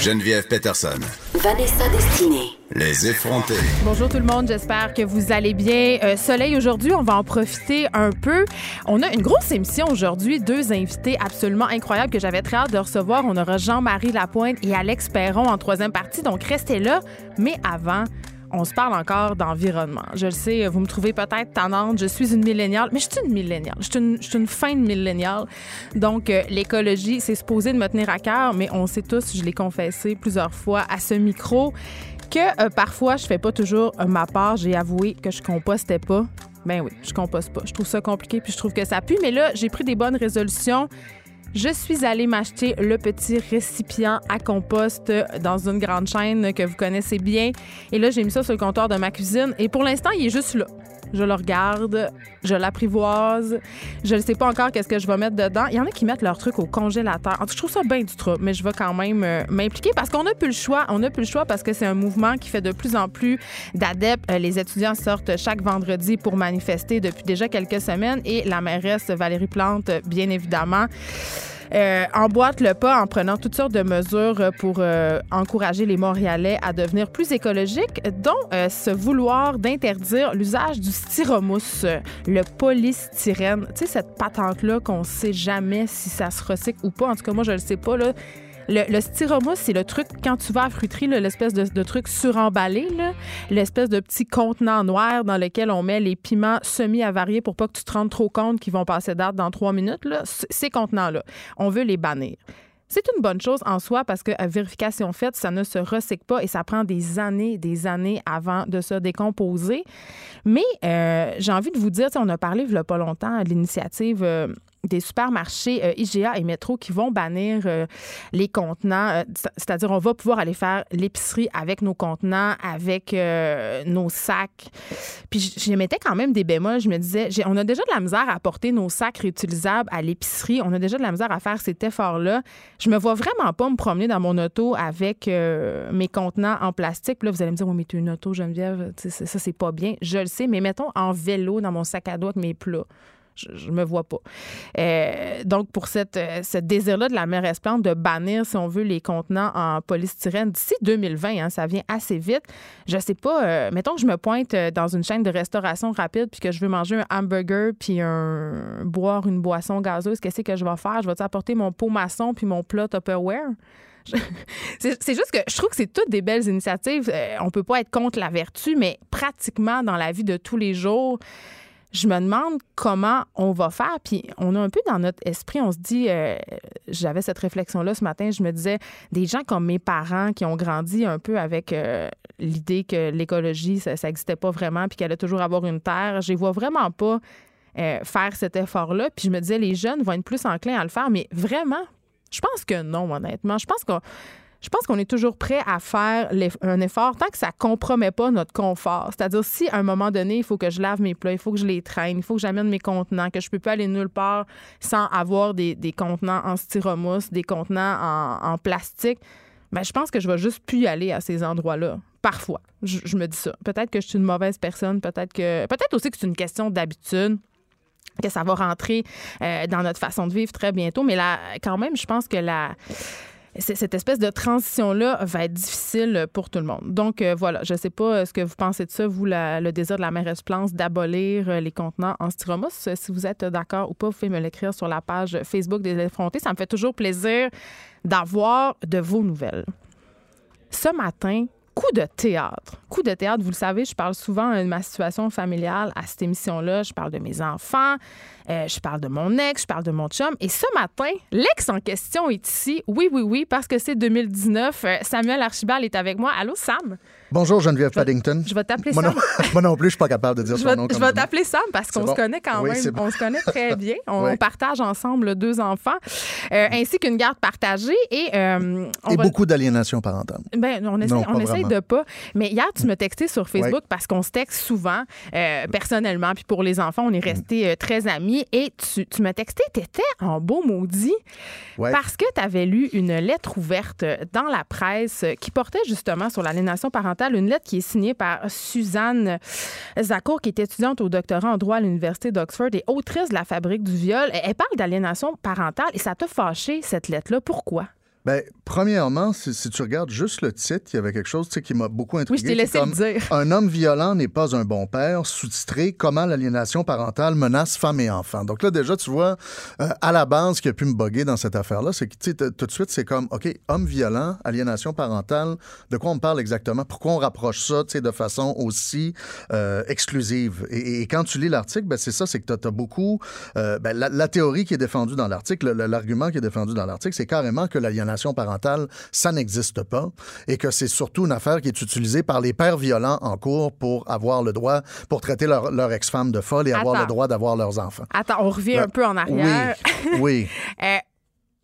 Geneviève Peterson. Vanessa Destinée. Les effrontés. Bonjour tout le monde, j'espère que vous allez bien. Euh, soleil aujourd'hui, on va en profiter un peu. On a une grosse émission aujourd'hui, deux invités absolument incroyables que j'avais très hâte de recevoir. On aura Jean-Marie Lapointe et Alex Perron en troisième partie, donc restez là. Mais avant, on se parle encore d'environnement. Je le sais, vous me trouvez peut-être tannante. Je suis une milléniale, mais je suis une milléniale. Je suis une, fin de milléniale. Donc, euh, l'écologie, c'est supposé de me tenir à cœur, mais on sait tous, je l'ai confessé plusieurs fois à ce micro, que euh, parfois, je fais pas toujours euh, ma part. J'ai avoué que je compostais pas. Ben oui, je composte pas. Je trouve ça compliqué, puis je trouve que ça pue. Mais là, j'ai pris des bonnes résolutions. Je suis allée m'acheter le petit récipient à compost dans une grande chaîne que vous connaissez bien. Et là, j'ai mis ça sur le comptoir de ma cuisine. Et pour l'instant, il est juste là. Je le regarde, je l'apprivoise. Je ne sais pas encore qu'est-ce que je vais mettre dedans. Il y en a qui mettent leur truc au congélateur. En tout cas, je trouve ça bien du trop, mais je vais quand même euh, m'impliquer parce qu'on n'a plus le choix. On n'a plus le choix parce que c'est un mouvement qui fait de plus en plus d'adeptes. Euh, Les étudiants sortent chaque vendredi pour manifester depuis déjà quelques semaines et la mairesse Valérie Plante, bien évidemment, euh, emboîte le pas en prenant toutes sortes de mesures pour euh, encourager les Montréalais à devenir plus écologiques, dont euh, ce vouloir d'interdire l'usage du styromousse, le polystyrène. Tu sais, cette patente-là qu'on sait jamais si ça se recycle ou pas. En tout cas, moi, je le sais pas. Là. Le, le styromousse, c'est le truc, quand tu vas à la fruiterie, l'espèce de, truc suremballé, l'espèce de petit contenant noir dans lequel on met les piments semi-avariés pour pas que tu te rendes trop compte qu'ils vont passer date dans trois minutes. Ces contenants-là, on veut les bannir. C'est une bonne chose en soi parce que à vérification faite, ça ne se recycle pas et ça prend des années, des années avant de se décomposer. Mais euh, j'ai envie de vous dire, on a parlé il y a pas longtemps de l'initiative euh, des supermarchés euh, IGA et Métro qui vont bannir euh, les contenants. euh, c'est- C'est-à-dire, on va pouvoir aller faire l'épicerie avec nos contenants, avec nos sacs. Puis je mettais quand même des bémols. Je me disais, on a déjà de la misère à porter nos sacs réutilisables à l'épicerie. On a déjà de la misère à faire cet effort-là. Je me vois vraiment pas me promener dans mon auto avec mes contenants en plastique. Là, vous allez me dire, oui, mais tu une auto, Geneviève, ça, c'est pas bien. Je le sais, mais mettons en vélo dans mon sac à dos avec mes plats. Je, me vois pas. Euh, donc, pour cette, euh, ce désir-là de la mairesse Plante de bannir, si on veut, les contenants en polystyrène d'ici 2020, hein, ça vient assez vite. Je sais pas, euh, mettons que je me pointe dans une chaîne de restauration rapide puis que je veux manger un hamburger puis un, boire une boisson gazeuse, qu'est-ce que je vais faire? Je vais apporter mon pot maçon puis mon plat Tupperware? C'est juste que je trouve que c'est toutes des belles initiatives. Euh, on peut pas être contre la vertu, mais pratiquement dans la vie de tous les jours, je me demande comment on va faire. Puis on a un peu dans notre esprit, on se dit, euh, j'avais cette réflexion-là ce matin, je me disais, des gens comme mes parents qui ont grandi un peu avec euh, l'idée que l'écologie, ça n'existait pas vraiment, puis qu'elle allait toujours avoir une terre, je les vois vraiment pas euh, faire cet effort-là. Puis je me disais, les jeunes vont être plus enclins à le faire, mais vraiment, je pense que non, honnêtement. Je pense qu'on je pense qu'on est toujours prêt à faire un effort tant que ça compromet pas notre confort. C'est-à-dire, si à un moment donné, il faut que je lave mes plats, il faut que je les traîne, il faut que j'amène mes contenants, que je peux pas aller nulle part sans avoir des, contenants en styromousse, des contenants en, plastique, ben, je pense que je vais juste plus y aller à ces endroits-là. Parfois. Je, me dis ça. Peut-être que je suis une mauvaise personne, peut-être que. Peut-être aussi que c'est une question d'habitude que ça va rentrer euh, dans notre façon de vivre très bientôt. Mais là, quand même, je pense que la, cette espèce de transition-là va être difficile pour tout le monde. Donc, euh, voilà, je ne sais pas euh, ce que vous pensez de ça, vous, le désir de la mairesse Plante d'abolir euh, les contenants en styromousse. Si vous êtes d'accord ou pas, vous pouvez me l'écrire sur la page Facebook des effrontés. Ça me fait toujours plaisir d'avoir de vos nouvelles. Ce matin, coup de théâtre. Coup de théâtre, vous le savez, je parle souvent de ma situation familiale à cette émission-là. Je parle de mes enfants, euh, je parle de mon ex, je parle de mon chum. Et ce matin, l'ex en question est ici. Oui, oui, oui, parce que c'est 2019. Euh, Samuel Archibald est avec moi. Allô, Sam? Bonjour Geneviève Paddington. Je vais t'appeler Sam. non, moi non plus, je suis pas capable de dire Je son nom je vais t'appeler Sam parce qu'on bon. se connaît quand Oui, même. bon. On se connaît très bien. On, Oui. partage ensemble deux enfants, euh, ainsi qu'une garde partagée. Et, on Et va- beaucoup d'aliénation parentale. Ben, on essaie, Non, on pas essaie vraiment. de pas. Mais hier, tu m'as texté sur Facebook parce qu'on se texte souvent, personnellement. Puis pour les enfants, on est restés euh, très amis. Et tu, tu m'as texté, t'étais en beau maudit Ouais. parce que tu avais lu une lettre ouverte dans la presse qui portait justement sur l'aliénation parentale, une lettre qui est signée par Suzanne Zakour, qui est étudiante au doctorat en droit à l'Université d'Oxford et autrice de La fabrique du viol. Elle elle parle d'aliénation parentale et ça t'a fâché, cette lettre-là. Pourquoi? Ben, premièrement, si, si tu regardes juste le titre, il y avait quelque chose tu sais, qui m'a beaucoup intrigué. Oui, je t'ai laissé le dire. Un homme violent n'est pas un bon père, sous-titré Comment l'aliénation parentale menace femmes et enfants. Donc là, déjà, tu vois, euh, à la base, ce qui a pu me boguer dans cette affaire-là, c'est que tu sais, t- tout de suite, c'est comme, OK, homme violent, aliénation parentale, de quoi on parle exactement? Pourquoi on rapproche ça tu sais, de façon aussi euh, exclusive? Et, quand tu lis l'article, ben, c'est ça, c'est que tu as, beaucoup. euh, ben, la, la théorie qui est défendue dans l'article, le- l'argument qui est défendu dans l'article, c'est carrément que l'aliénation parentale, ça n'existe pas et que c'est surtout une affaire qui est utilisée par les pères violents en cours pour avoir le droit, pour traiter leur, leur ex-femme de folle et avoir le droit d'avoir leurs enfants. Attends, on revient Ben, un peu en arrière. Oui, oui. Euh,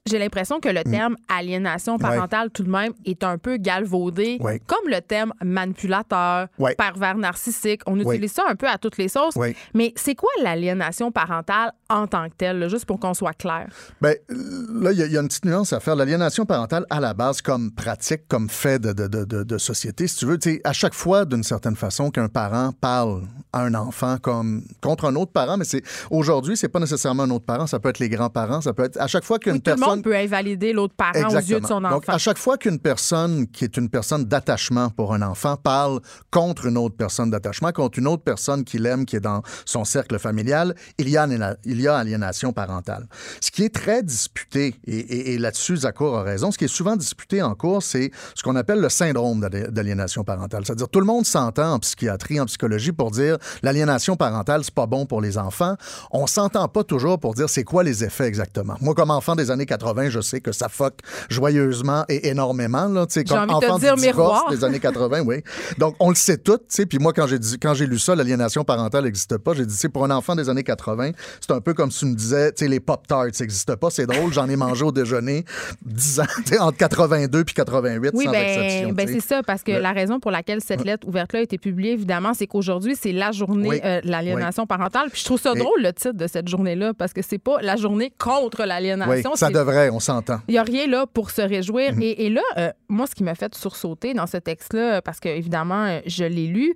j'ai l'impression que le Mm. terme aliénation parentale, tout de même, est un peu galvaudé, Ouais. comme le terme manipulateur, Ouais. pervers narcissique. On utilise ça un peu à toutes les sauces. Mais c'est quoi l'aliénation parentale en tant que telle, là, juste pour qu'on soit clair? Ben, là, il y, a- il y a une petite nuance à faire. L'aliénation parentale, à la base, comme pratique, comme fait de, de, de, de- de société, si tu veux, à chaque fois, d'une certaine façon, qu'un parent parle à un enfant comme contre un autre parent, mais c'est aujourd'hui, c'est pas nécessairement un autre parent, ça peut être les grands-parents, ça peut être à chaque fois qu'une Oui, le personne peut invalider l'autre parent aux yeux de son enfant. donc, à chaque fois qu'une personne qui est une personne d'attachement pour un enfant parle contre une autre personne d'attachement, contre une autre personne qu'il aime, qui est dans son cercle familial, il y a, aliéna- il y a aliénation parentale. Ce qui est très disputé, et, et- et là-dessus, Zakour a raison, ce qui est souvent disputé en cours, c'est ce qu'on appelle le syndrome d'ali- d'aliénation parentale. C'est-à-dire, tout le monde s'entend en psychiatrie, en psychologie pour dire l'aliénation parentale, c'est pas bon pour les enfants. On s'entend pas toujours pour dire c'est quoi les effets exactement. Moi, comme enfant des années 80, je sais que ça fuck joyeusement et énormément. Là, J'ai comme envie de te enfant dire du miroir. des années 80, oui. Donc, on le sait tout. Puis moi, quand j'ai dit- quand j'ai lu ça, l'aliénation parentale n'existe pas. J'ai dit, pour un enfant des années 80, c'est un peu comme si tu me disais, les Pop-Tarts n'existent pas. C'est drôle, j'en ai mangé au déjeuner 10 ans, entre 82 puis 88, Oui, sans ben, exception. ben c'est ça, parce que Le- la raison pour laquelle cette lettre ouverte-là a été publiée, évidemment, c'est qu'aujourd'hui, c'est la journée Oui. euh, de l'aliénation parentale. Puis je trouve ça Et- drôle, le titre de cette journée-là, parce que c'est pas la journée contre Oui, l'aliénation. ça c'est- devrait, on s'entend. Il n'y a rien là pour se réjouir. Mhm. et, et là, euh, moi, ce qui m'a fait sursauter dans ce texte-là, parce que évidemment, je l'ai lu,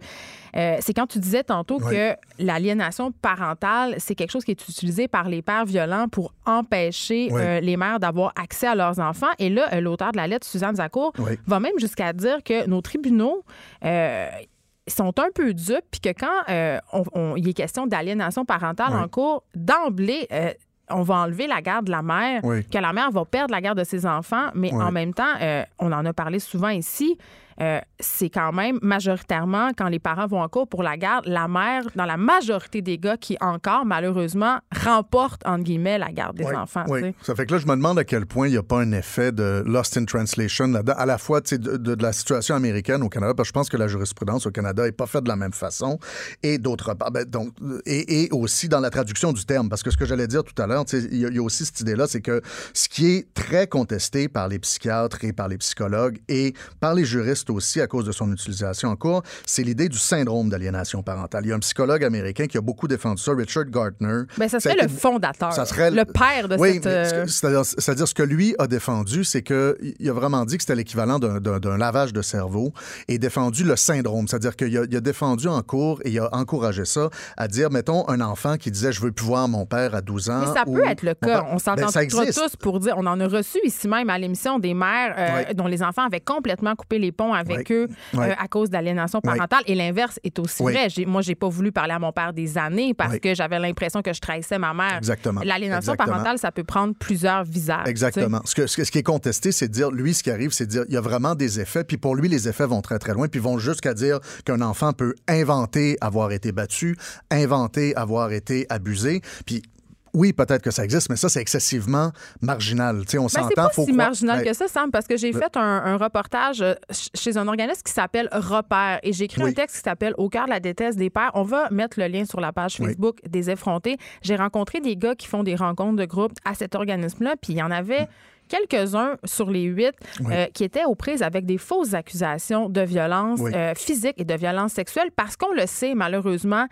euh, c'est quand tu disais tantôt Oui. que l'aliénation parentale, c'est quelque chose qui est utilisé par les pères violents pour empêcher Oui. euh, les mères d'avoir accès à leurs enfants. Et là, l'auteur de la lettre, Suzanne Zakour, Oui. va même jusqu'à dire que nos tribunaux sont un peu dupes, puis que quand euh, on- on- il est question d'aliénation parentale Oui. en cours, d'emblée, euh, on va enlever la garde de la mère, Oui. que la mère va perdre la garde de ses enfants, mais Oui. en même temps, euh, on en a parlé souvent ici, euh, c'est quand même majoritairement, quand les parents vont en cours pour la garde, la mère, dans la majorité des cas, qui encore, malheureusement, remporte, entre guillemets, la garde des Oui, enfants. oui. Ça fait que là, je me demande à quel point il n'y a pas un effet de lost in translation là-dedans, à la fois de, de- de la situation américaine au Canada, parce que je pense que la jurisprudence au Canada n'est pas faite de la même façon, et d'autre part, ben, donc, et, et aussi dans la traduction du terme, parce que ce que j'allais dire tout à l'heure, il y, y a aussi cette idée-là, c'est que ce qui est très contesté par les psychiatres et par les psychologues et par les juristes aussi à cause de son utilisation en cours, c'est l'idée du syndrome d'aliénation parentale. Il y a un psychologue américain qui a beaucoup défendu ça, Richard Gartner. Ben, ça serait le fondateur, ça serait le père de oui, cette... mais euh, c'est-à-dire, ce que lui a défendu, c'est qu'il a vraiment dit que c'était l'équivalent d'un, lavage de cerveau et défendu le syndrome. C'est-à-dire qu'il a, défendu en cours et il a encouragé ça à dire, mettons, un enfant qui disait je veux plus voir mon père à 12 ans. Mais ça ou peut être le cas. père- On s'entend Ben, tous pour dire. On en a reçu ici même à l'émission des mères euh, dont les enfants avaient complètement coupé les ponts avec eux euh, à cause d'aliénation parentale. Et l'inverse est aussi vrai. Moi, j'ai pas voulu parler à mon père des années parce que j'avais l'impression que je trahissais ma mère. Exactement. L'aliénation parentale, ça peut prendre plusieurs visages. Exactement. Ce, que, ce que- ce qui est contesté, c'est de dire, lui, ce qui arrive, c'est de dire, il y a vraiment des effets, puis pour lui, les effets vont très, très loin, puis vont jusqu'à dire qu'un enfant peut inventer avoir été battu, inventer avoir été abusé, puis oui, peut-être que ça existe, mais ça, c'est excessivement marginal. On Ben, s'entend. c'est pas faut si croire- marginal Ouais. que ça, Sam, parce que j'ai fait un, un reportage euh, ch- chez un organisme qui s'appelle Repère et j'ai écrit Oui. un texte qui s'appelle Au cœur de la déteste des pères. On va mettre le lien sur la page Oui. Facebook des effrontés. J'ai rencontré des gars qui font des rencontres de groupe à cet organisme-là, puis il y en avait quelques-uns sur les huit Oui. euh, qui étaient aux prises avec des fausses accusations de violence Oui. euh, physique et de violence sexuelle parce qu'on le sait, malheureusement,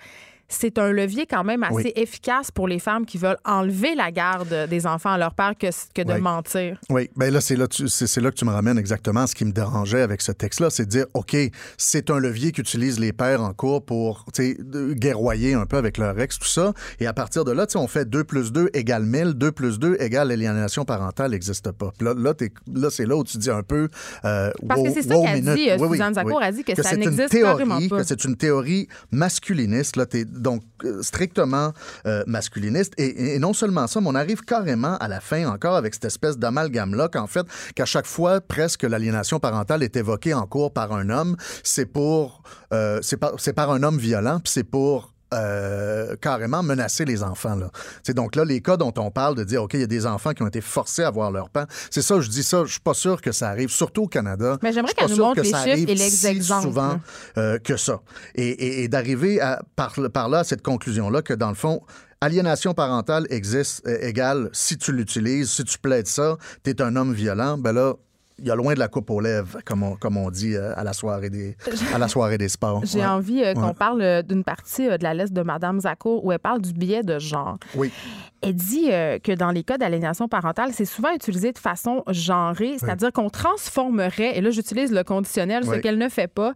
c'est un levier quand même assez Oui. efficace pour les femmes qui veulent enlever la garde des enfants à leur père que, que de Oui. mentir. Oui, ben là, c'est là, tu- c'est c'est là que tu me ramènes exactement ce qui me dérangeait avec ce texte-là, c'est de dire, OK, c'est un levier qu'utilisent les pères en cours pour, tu sais, de- guerroyer un peu avec leur ex, tout ça. Et à partir de là, tu sais, on fait 2 plus 2 égale 1000, 2 plus 2 égale aliénation parentale n'existe pas. Là, là, t'es- là, c'est là où tu dis un peu... euh, Parce que c'est ça wow qu'a dit, euh, Oui, Suzanne a dit que ça n'existe théorie, pas. que c'est une théorie masculiniste, là, t'es donc euh, strictement euh, masculiniste. Et, non seulement ça, mais on arrive carrément à la fin encore avec cette espèce d'amalgame-là qu'en fait, qu'à chaque fois, presque l'aliénation parentale est évoquée en cours par un homme, c'est pour, euh, c'est par, par un homme violent, puis c'est pour euh, carrément menacer les enfants. Là. C'est donc là, les cas dont on parle de dire, OK, il y a des enfants qui ont été forcés à voir leur père, c'est ça, je dis ça, je suis pas sûr que ça arrive, surtout au Canada. Mais j'aimerais qu'elle nous montre que les ça chiffres arrive et les si exemples. souvent euh, que ça. Et, et- et d'arriver par là à cette conclusion-là que, dans le fond, aliénation parentale existe euh, égale si tu l'utilises, si tu plaides ça, tu es un homme violent, ben là, il y a loin de la coupe aux lèvres, comme on, comme on dit euh, à, la soirée des, à la soirée des sports. J'ai Ouais. envie euh, qu'on Ouais. parle euh, d'une partie euh, de la liste de Madame Zakour où elle parle du biais de genre. Oui. Elle dit euh, que dans les cas d'aliénation parentale, c'est souvent utilisé de façon genrée, c'est-à-dire qu'on transformerait, et là j'utilise le conditionnel, ce Oui. qu'elle ne fait pas,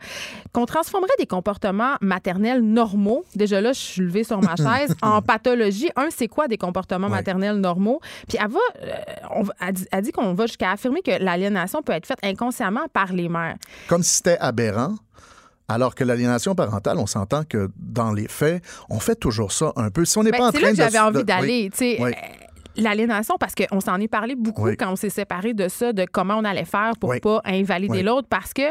qu'on transformerait des comportements maternels normaux, déjà là je suis levée sur ma chaise, en pathologie. Un, c'est quoi des comportements Oui. maternels normaux? Puis elle va, euh, on elle dit, dit qu'on va jusqu'à affirmer que l'aliénation peut être faite inconsciemment par les mères. Comme si c'était aberrant. Alors que l'aliénation parentale, on s'entend que dans les faits, on fait toujours ça un peu. Si on n'est Ben, pas en c'est train là que j'avais envie de- d'aller. Oui. euh, L'aliénation, parce qu'on s'en est parlé beaucoup Oui. quand on s'est séparés de ça, de comment on allait faire pour pas invalider l'autre, parce que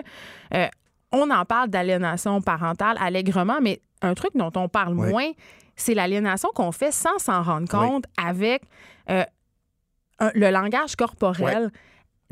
euh, on en parle d'aliénation parentale allègrement, mais un truc dont on parle moins, c'est l'aliénation qu'on fait sans s'en rendre compte avec euh, un- le langage corporel,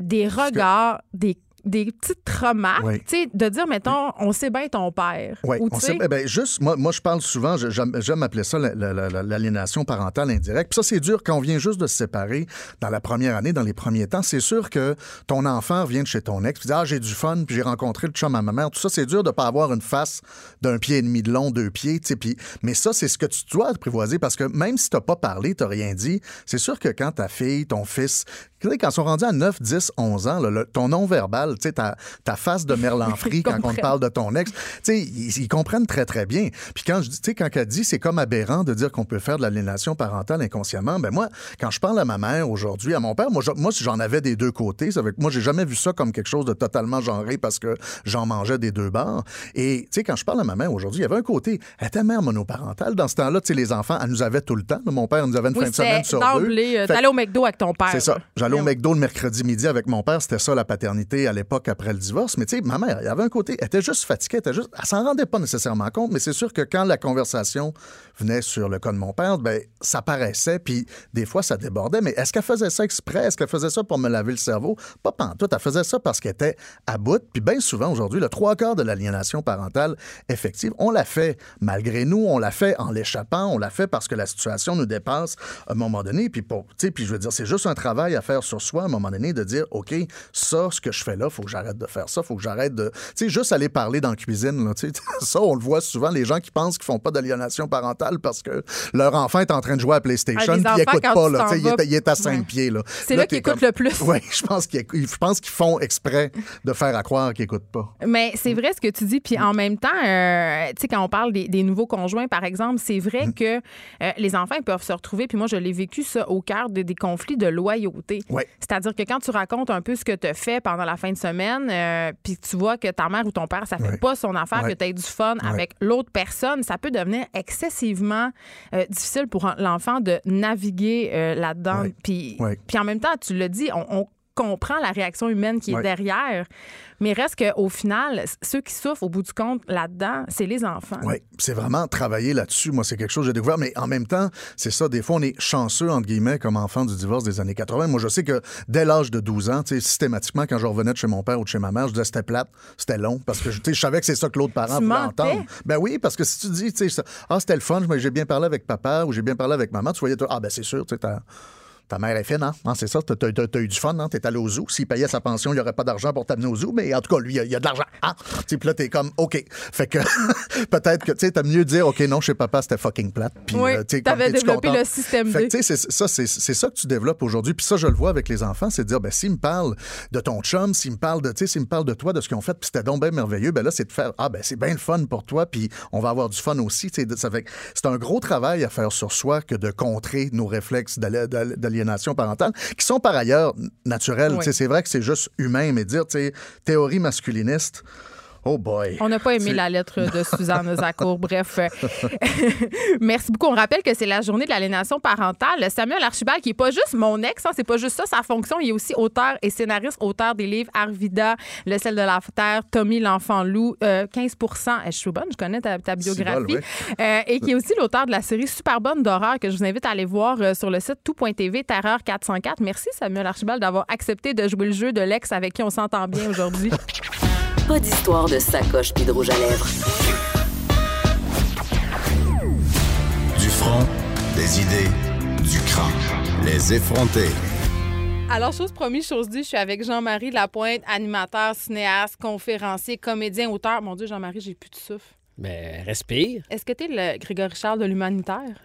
des que- regards, des des petites remarques, Oui. tu sais, de dire, mettons, on sait bien ton père. Oui, Ou, on sait- eh ben, juste, moi, moi, je parle souvent, j'aime appeler ça la- la- la- la- l'aliénation parentale indirecte. Puis ça, c'est dur quand on vient juste de se séparer dans la première année, dans les premiers temps. C'est sûr que ton enfant vient de chez ton ex, puis dit Ah, j'ai du fun, puis j'ai rencontré le chum à ma mère. Tout ça, c'est dur de ne pas avoir une face d'un pied et demi de long, deux pieds. tu sais, Puis, mais ça, c'est ce que tu dois apprivoiser parce que même si tu n'as pas parlé, tu n'as rien dit, c'est sûr que quand ta fille, ton fils, quand ils sont rendus à 9, 10, 11 ans, là, le- ton non-verbal, tu sais, ta, ta face de merlanfrie Ils quand on te parle de ton ex, tu sais, ils, ils comprennent très, très bien. Puis quand je dis, tu sais, quand elle dit c'est comme aberrant de dire qu'on peut faire de l'aliénation parentale inconsciemment, ben moi, quand je parle à ma mère aujourd'hui, à mon père, moi, moi si j'en avais des deux côtés, ça veut moi, j'ai jamais vu ça comme quelque chose de totalement genré parce que j'en mangeais des deux bords. Et, tu sais, quand je parle à ma mère aujourd'hui, il y avait un côté, elle était mère monoparentale. Dans ce temps-là, tu sais, les enfants, elle nous avait tout le temps. Mon père nous avait une oui, fin de semaine sur deux. euh, t'allais au McDo avec ton père. c'est ça. J'allais au. McDo le mercredi midi avec mon père. C'était ça, la paternité à l'époque après le divorce. Mais tu sais, ma mère, il y avait un côté, elle était juste fatiguée. Elle, était juste, elle s'en rendait pas nécessairement compte, mais c'est sûr que quand la conversation venait sur le cas de mon père, ben, ça paraissait, puis des fois, ça débordait. Mais est-ce qu'elle faisait ça exprès? Est-ce qu'elle faisait ça pour me laver le cerveau? Pas pantoute. Elle faisait ça parce qu'elle était à bout. Puis bien souvent, aujourd'hui, le trois quarts de l'aliénation parentale effective, on l'a fait malgré nous, on l'a fait en l'échappant, on l'a fait parce que la situation nous dépasse à un moment donné. Puis, pour, tu sais, puis je veux dire, c'est juste un travail à faire sur soi à un moment donné de dire, OK, ça, ce que je fais là, faut que j'arrête de faire ça, faut que j'arrête de... Tu sais, juste aller parler dans la cuisine, là, tu sais, ça, on le voit souvent, les gens qui pensent qu'ils font pas d'aliénation parentale parce que leur enfant est en train de jouer à PlayStation, Ah, les puis il écoute pas, là, il, est, il est à cinq Ouais. pieds, là. C'est là qu'ils écoutent comme- le plus. Oui, je pense qu'ils qu'ils font exprès de faire à croire qu'ils écoutent pas. Mais c'est vrai ce que tu dis. Puis en même temps, euh, tu sais, quand on parle des, des nouveaux conjoints, par exemple, c'est vrai Mm. que euh, les enfants ils peuvent se retrouver. Puis moi, je l'ai vécu ça au cœur de- des conflits de loyauté. Ouais. C'est-à-dire que quand tu racontes un peu ce que tu as fait pendant la fin de semaine, euh, puis tu vois que ta mère ou ton père, ça fait Ouais. pas son affaire, Ouais. que tu as du fun avec l'autre personne, ça peut devenir excessivement euh, difficile pour l'enfant de naviguer euh, là-dedans. Puis en même temps, tu le dis, on, on comprend la réaction humaine qui est Ouais. derrière, mais reste qu'au final, ceux qui souffrent au bout du compte là-dedans, c'est les enfants. Oui, c'est vraiment travailler là-dessus. Moi, c'est quelque chose que j'ai découvert. Mais en même temps, c'est ça. Des fois, on est chanceux, entre guillemets, comme enfant du divorce des années 80. Moi, je sais que dès l'âge de 12 ans, systématiquement, quand je revenais de chez mon père ou de chez ma mère, je disais c'était plate, c'était long, parce que je savais que c'est ça que l'autre parent voulait entendre. Ben oui, parce que si tu dis, tu sais, ça, ah, c'était le fun, mais j'ai bien parlé avec papa ou j'ai bien parlé avec maman, tu voyais, ah, ben c'est sûr, tu sais, ta mère est fine, hein? hein c'est ça, t'as as, eu du fun, hein? T'es allé au zoo. S'il payait sa pension, il n'y aurait pas d'argent pour t'amener au zoo, mais en tout cas, lui, il y a, de l'argent. Hein? Puis là, t'es comme, OK. Fait que peut-être que, tu sais, t'as mieux dire, OK, non, chez papa, c'était fucking plate. Puis, oui, euh, t'avais développé le système fait tu sais, c'est ça, c'est ça que tu développes aujourd'hui. Puis ça, je le vois avec les enfants, c'est de dire, ben, s'ils me parlent de ton chum, s'ils me parlent de, tu sais, s'ils me parlent de toi, de ce qu'ils ont fait, puis c'était donc bien merveilleux, ben là, c'est de faire, ah, ben, c'est bien le fun pour toi, puis on va avoir du fun aussi. Ça fait c'est un gros travail à faire sur soi que de contrer nos réflexes d'aliénation parentale, qui sont par ailleurs naturels. C'est vrai que c'est juste humain, mais dire, théorie masculiniste, Oh boy. On n'a pas aimé la lettre de Suzanne Zakour. Bref. Merci beaucoup. On rappelle que c'est la journée de l'aliénation parentale. Samuel Archibald, qui n'est pas juste mon ex, hein, c'est pas juste ça sa fonction. Il est aussi auteur et scénariste, auteur des livres Arvida, Le sel de la terre, Tommy l'enfant loup, 15 euh, eh, Je suis bonne, je connais ta, biographie. Euh, et qui est aussi l'auteur de la série Super bonne d'horreur que je vous invite à aller voir euh, sur le site tout.tv, Terreur 404. Merci Samuel Archibald d'avoir accepté de jouer le jeu de l'ex avec qui on s'entend bien aujourd'hui. Pas d'histoire de sacoche puis de rouge à lèvres. Du front, des idées, du crâne. Les effronter. Alors, chose promise, chose due, je suis avec Jean-Marie Lapointe, animateur, cinéaste, conférencier, comédien, auteur. Mon Dieu, Jean-Marie, j'ai plus de souffle. Mais respire. Est-ce que tu es le Grégory Charles de l'humanitaire?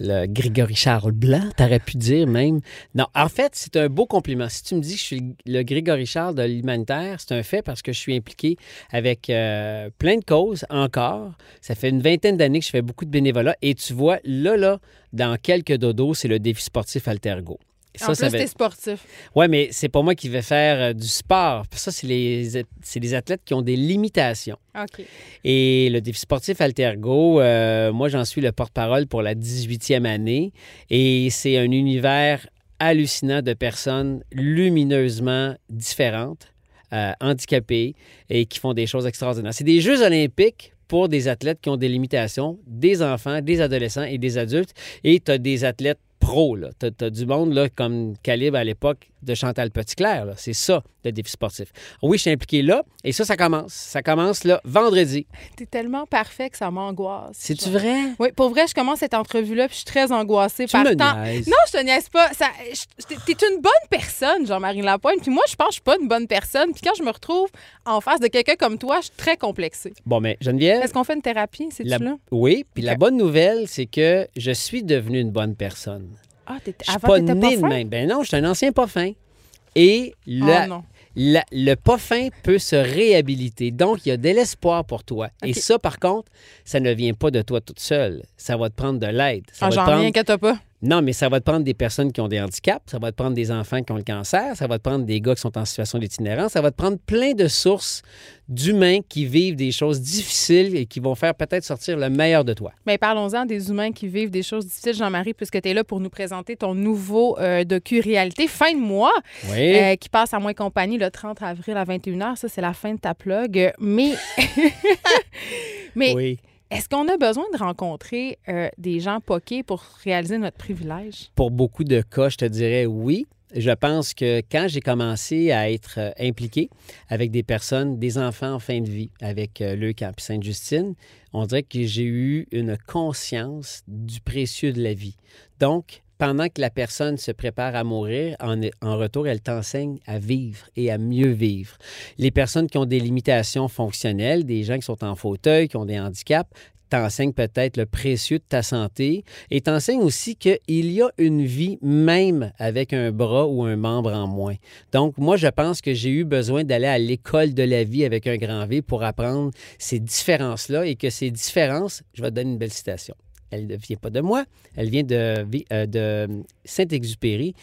Le Grégory Charles Blanc, t'aurais pu dire même. Non, en fait, c'est un beau compliment. Si tu me dis que je suis le Grégory Charles de l'humanitaire, c'est un fait parce que je suis impliqué avec euh, plein de causes encore. Ça fait une vingtaine d'années que je fais beaucoup de bénévolat et tu vois, là, là, dans quelques dodos, c'est le défi sportif Altergo. Ça, en plus, t'es sportif. Oui, mais c'est pas moi qui vais faire euh, du sport. Ça, c'est les, les athlètes qui ont des limitations. OK. Et le défi sportif Altergo, euh, moi, j'en suis le porte-parole pour la 18e année. Et c'est un univers hallucinant de personnes lumineusement différentes, euh, handicapées et qui font des choses extraordinaires. C'est des Jeux olympiques pour des athlètes qui ont des limitations, des enfants, des adolescents et des adultes. Et tu as des athlètes pro. Tu as, du monde là, comme calibre à l'époque de Chantal Petitclerc. C'est ça, le défi sportif. Oui, je suis impliqué là et ça, ça commence. Ça commence là vendredi. T'es tellement parfait que ça m'angoisse. C'est-tu vrai? Oui, pour vrai, je commence cette entrevue-là puis je suis très angoissée. Tu me temps... Non, je te niaise pas. T'es une bonne personne, Jean-Marie Lapointe. Puis moi, je pense que je suis pas une bonne personne. Puis quand je me retrouve en face de quelqu'un comme toi, je suis très complexée. Bon, mais Geneviève... Est-ce qu'on fait une thérapie, c'est la... là? Oui, puis la bonne nouvelle, c'est que je suis devenue une bonne personne. Ah, je suis pas né de même. Ben non, je suis un ancien pas fin. Et le, oh, le pas fin peut se réhabiliter. Donc, il y a de l'espoir pour toi. Et ça, par contre, ça ne vient pas de toi toute seule. Ça va te prendre de l'aide. Ah, j'en prendre... inquiète pas. Non, mais ça va te prendre des personnes qui ont des handicaps, ça va te prendre des enfants qui ont le cancer, ça va te prendre des gars qui sont en situation d'itinérance, ça va te prendre plein de sources d'humains qui vivent des choses difficiles et qui vont faire peut-être sortir le meilleur de toi. Mais parlons-en des humains qui vivent des choses difficiles, Jean-Marie, puisque tu es là pour nous présenter ton nouveau euh, docu-réalité fin de mois euh, qui passe à Moins Compagnie le 30 avril à 21h. Ça, c'est la fin de ta plug. Mais. Mais. Oui. Est-ce qu'on a besoin de rencontrer euh, des gens poqués pour réaliser notre privilège? Pour beaucoup de cas, je te dirais oui. Je pense que quand j'ai commencé à être euh, impliqué avec des personnes, des enfants en fin de vie, avec euh, le camp Sainte-Justine, on dirait que j'ai eu une conscience du précieux de la vie. Donc, pendant que la personne se prépare à mourir, en, retour, elle t'enseigne à vivre et à mieux vivre. Les personnes qui ont des limitations fonctionnelles, des gens qui sont en fauteuil, qui ont des handicaps, t'enseigne peut-être le précieux de ta santé et t'enseigne aussi qu'il y a une vie même avec un bras ou un membre en moins. Donc, moi, je pense que j'ai eu besoin d'aller à l'école de la vie avec un grand V pour apprendre ces différences-là et que ces différences, je vais te donner une belle citation elle ne vient pas de moi, elle vient de, euh, de Saint-Exupéry.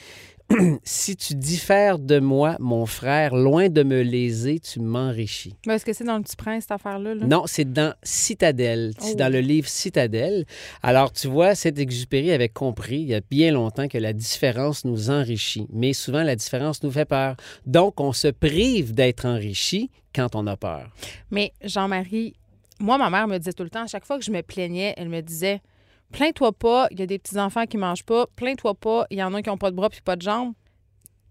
si tu diffères de moi, mon frère, loin de me léser, tu m'enrichis. Est-ce que c'est dans le Petit Prince, cette affaire-là? Non, c'est dans Citadelle. C'est dans le oh. livre Citadelle. Alors, tu vois, Saint-Exupéry avait compris il y a bien longtemps que la différence nous enrichit. Mais souvent, la différence nous fait peur. Donc, on se prive d'être enrichi quand on a peur. Mais Jean-Marie, moi, ma mère me disait tout le temps, à chaque fois que je me plaignais, elle me disait Plains-toi pas, il y a des petits-enfants qui mangent pas. Plains-toi pas, il y en a qui n'ont pas de bras puis pas de jambes.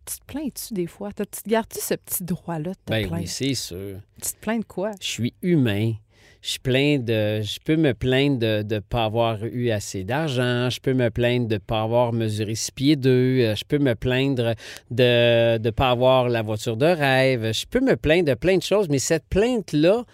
Tu te plains-tu des fois? Tu te gardes-tu ce petit droit-là de te ben oui, c'est sûr. Tu te plains de quoi? Je suis humain. Je plein de. Je peux me plaindre de ne pas avoir eu assez d'argent. Je peux me plaindre de ne pas avoir mesuré six pieds deux. euh, Je peux me plaindre de ne pas avoir la voiture de rêve. Je peux me plaindre de plein de choses, mais cette plainte-là,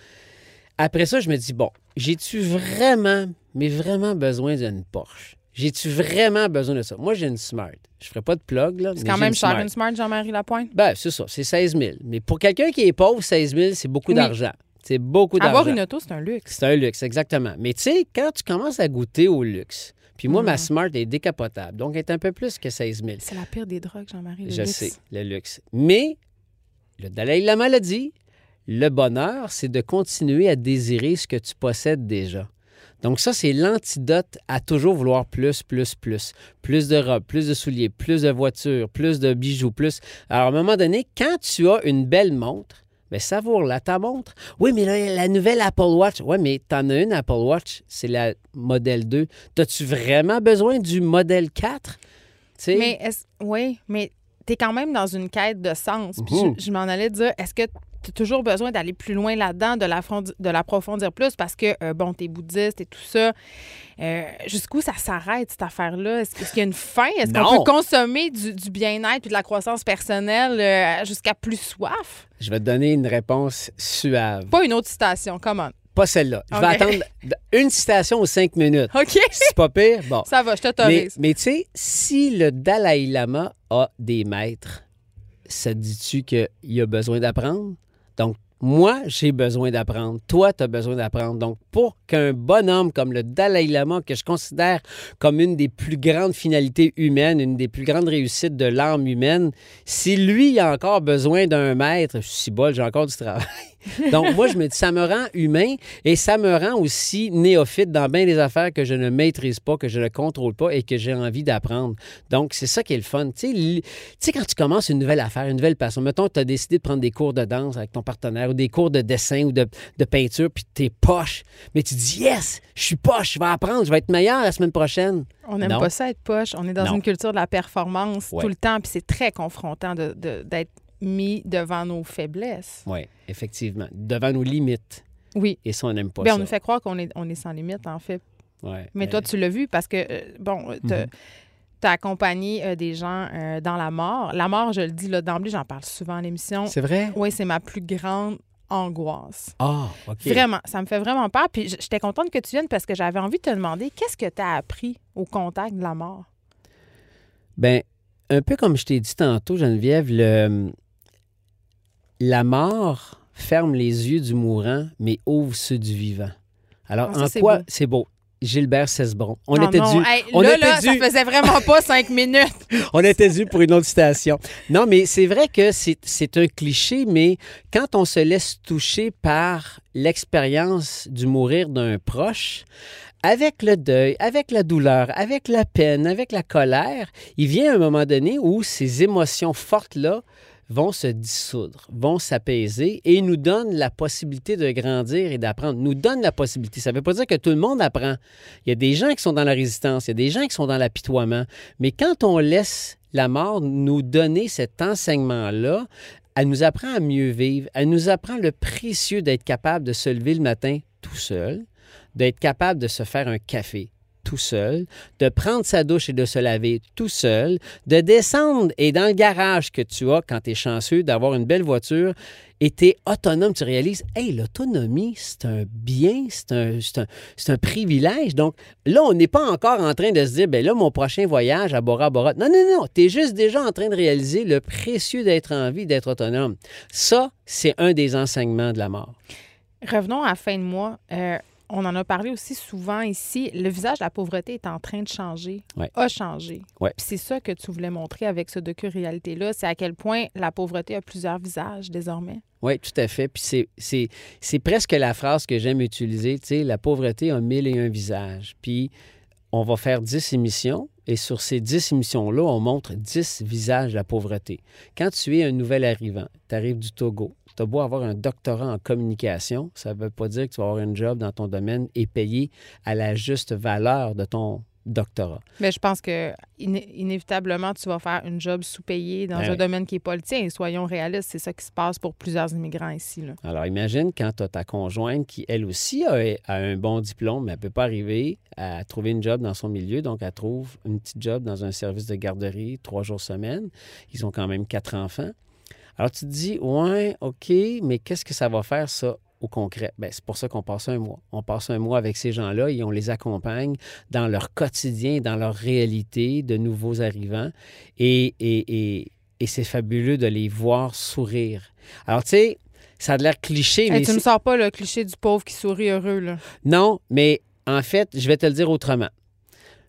après ça, je me dis, bon, j'ai-tu vraiment, mais vraiment besoin d'une Porsche? J'ai-tu vraiment besoin de ça? Moi, j'ai une Smart. Je ferai pas de plug, là. C'est quand même cher, une Smart, Jean-Marie Lapointe? Ben, c'est ça, c'est 16 000. Mais pour quelqu'un qui est pauvre, 16 000, c'est beaucoup Oui. d'argent. C'est beaucoup d'argent. Avoir une auto, c'est un luxe. C'est un luxe, exactement. Mais tu sais, quand tu commences à goûter au luxe, puis moi, Mhm. ma Smart est décapotable, donc elle est un peu plus que 16 000. C'est la pire des drogues, Jean-Marie. Je luxe. sais, le luxe. Mais le Dalai Lama l'a dit, le bonheur, c'est de continuer à désirer ce que tu possèdes déjà. Donc ça, c'est l'antidote à toujours vouloir plus, plus, plus. Plus de robes, plus de souliers, plus de voitures, plus de bijoux, plus. Alors à un moment donné, quand tu as une belle montre, ben savoure-la, ta montre. Oui, mais là, la nouvelle Apple Watch. Oui, mais t'en as une Apple Watch, c'est la modèle 2. T'as-tu vraiment besoin du modèle 4? Tu sais? Mais est-ce- oui, mais tu es quand même dans une quête de sens. Puis je, je m'en allais dire, est-ce que tu as toujours besoin d'aller plus loin là-dedans, de l'approfondir plus parce que, euh, bon, tu es bouddhiste et tout ça. Euh, Jusqu'où ça s'arrête, cette affaire-là? Est-ce qu'il y a une fin? Est-ce qu'on peut consommer du, du bien-être et de la croissance personnelle euh, jusqu'à plus soif? Je vais te donner une réponse suave. Pas une autre citation, comment? Pas celle-là. Je vais attendre une citation aux cinq minutes. OK, C'est pas pire? Bon. ça va, je Mais, t'autorise. mais tu sais, si le Dalai Lama a des maîtres, ça te dit-tu qu'il a besoin d'apprendre? Donc, moi, j'ai besoin d'apprendre. Toi, tu as besoin d'apprendre. Donc, pour qu'un bonhomme comme le Dalai Lama, que je considère comme une des plus grandes finalités humaines, une des plus grandes réussites de l'âme humaine, si lui a encore besoin d'un maître, je suis bol, j'ai encore du travail. Donc, moi, je me dis, ça me rend humain et ça me rend aussi néophyte dans bien des affaires que je ne maîtrise pas, que je ne contrôle pas et que j'ai envie d'apprendre. Donc, c'est ça qui est le fun. Tu sais, quand tu commences une nouvelle affaire, une nouvelle passion, mettons, tu as décidé de prendre des cours de danse avec ton partenaire ou des cours de dessin ou de, de peinture, puis t'es poche. Mais tu dis, yes, je suis poche, je vais apprendre, je vais être meilleur la semaine prochaine. On n'aime pas ça être poche. On est dans Non. une culture de la performance Ouais. tout le temps, puis c'est très confrontant de- de- d'être mis devant nos faiblesses. Oui, effectivement. Devant nos limites. Oui. Et ça, on n'aime pas Ben, ça. on nous fait croire qu'on est, on est sans limite, en fait. Ouais. Mais Euh, toi, tu l'as vu parce que, euh, bon, tu Mhm. as accompagné euh, des gens euh, dans la mort. La mort, je le dis là, d'emblée, j'en parle souvent à l'émission. C'est vrai? Oui, c'est ma plus grande angoisse. Ah, OK. Vraiment, ça me fait vraiment peur. Puis j'étais contente que tu viennes parce que j'avais envie de te demander qu'est-ce que tu as appris au contact de la mort? Ben, un peu comme je t'ai dit tantôt, Geneviève, le, la mort ferme les yeux du mourant, mais ouvre ceux du vivant. Alors, ça, en c'est quoi c'est beau? Gilbert Cesbron. On Ah était non, dû. hey, on là, était là, dû- ça faisait vraiment pas cinq minutes. on était dû pour une autre citation. Non, mais c'est vrai que c'est c'est un cliché, mais quand on se laisse toucher par l'expérience du mourir d'un proche, avec le deuil, avec la douleur, avec la peine, avec la colère, il vient un moment donné où ces émotions fortes-là vont se dissoudre, vont s'apaiser et nous donnent la possibilité de grandir et d'apprendre. Nous donnent la possibilité. Ça ne veut pas dire que tout le monde apprend. Il y a des gens qui sont dans la résistance, il y a des gens qui sont dans l'apitoiement. Mais quand on laisse la mort nous donner cet enseignement-là, elle nous apprend à mieux vivre. Elle nous apprend le précieux d'être capable de se lever le matin tout seul, d'être capable de se faire un café tout seul, de prendre sa douche et de se laver tout seul, de descendre et dans le garage que tu as quand tu es chanceux d'avoir une belle voiture et tu es autonome, tu réalises, hey, l'autonomie, c'est un bien, c'est un, un, un privilège. Donc là, on n'est pas encore en train de se dire, ben là, mon prochain voyage à Bora Bora. Non, non, non, tu es juste déjà en train de réaliser le précieux d'être en vie, d'être autonome. Ça, c'est un des enseignements de la mort. Revenons à la fin de mois. Euh, on en a parlé aussi souvent ici. Le visage de la pauvreté est en train de changer, Ouais. a changé. Ouais. Puis c'est ça que tu voulais montrer avec ce docu-réalité-là, c'est à quel point la pauvreté a plusieurs visages désormais. Oui, tout à fait. Puis c'est presque la phrase que j'aime utiliser. Tu sais, la pauvreté a mille et un visages. Puis on va faire dix émissions et sur ces dix émissions-là, on montre dix visages de la pauvreté. Quand tu es un nouvel arrivant, tu arrives du Togo, tu as beau avoir un doctorat en communication, ça ne veut pas dire que tu vas avoir un job dans ton domaine et payer à la juste valeur de ton doctorat. Mais je pense que iné- inévitablement, tu vas faire une job sous-payée dans Ben un domaine qui n'est pas le tien. Et soyons réalistes, c'est ça qui se passe pour plusieurs immigrants ici. Là. Alors, imagine quand tu as ta conjointe qui, elle aussi, a, a un bon diplôme, mais elle ne peut pas arriver à trouver une job dans son milieu. Donc, elle trouve une petite job dans un service de garderie trois jours semaine. Ils ont quand même quatre enfants. Alors, tu te dis, ouais, OK, mais qu'est-ce que ça va faire, ça, au concret? Bien, c'est pour ça qu'on passe un mois. On passe un mois avec ces gens-là et on les accompagne dans leur quotidien, dans leur réalité de nouveaux arrivants. Et, et, et, et c'est fabuleux de les voir sourire. Alors, tu sais, ça a de l'air cliché, mais tu me c'est- sors pas le cliché du pauvre qui sourit heureux. Là. non, mais en fait, je vais te le dire autrement.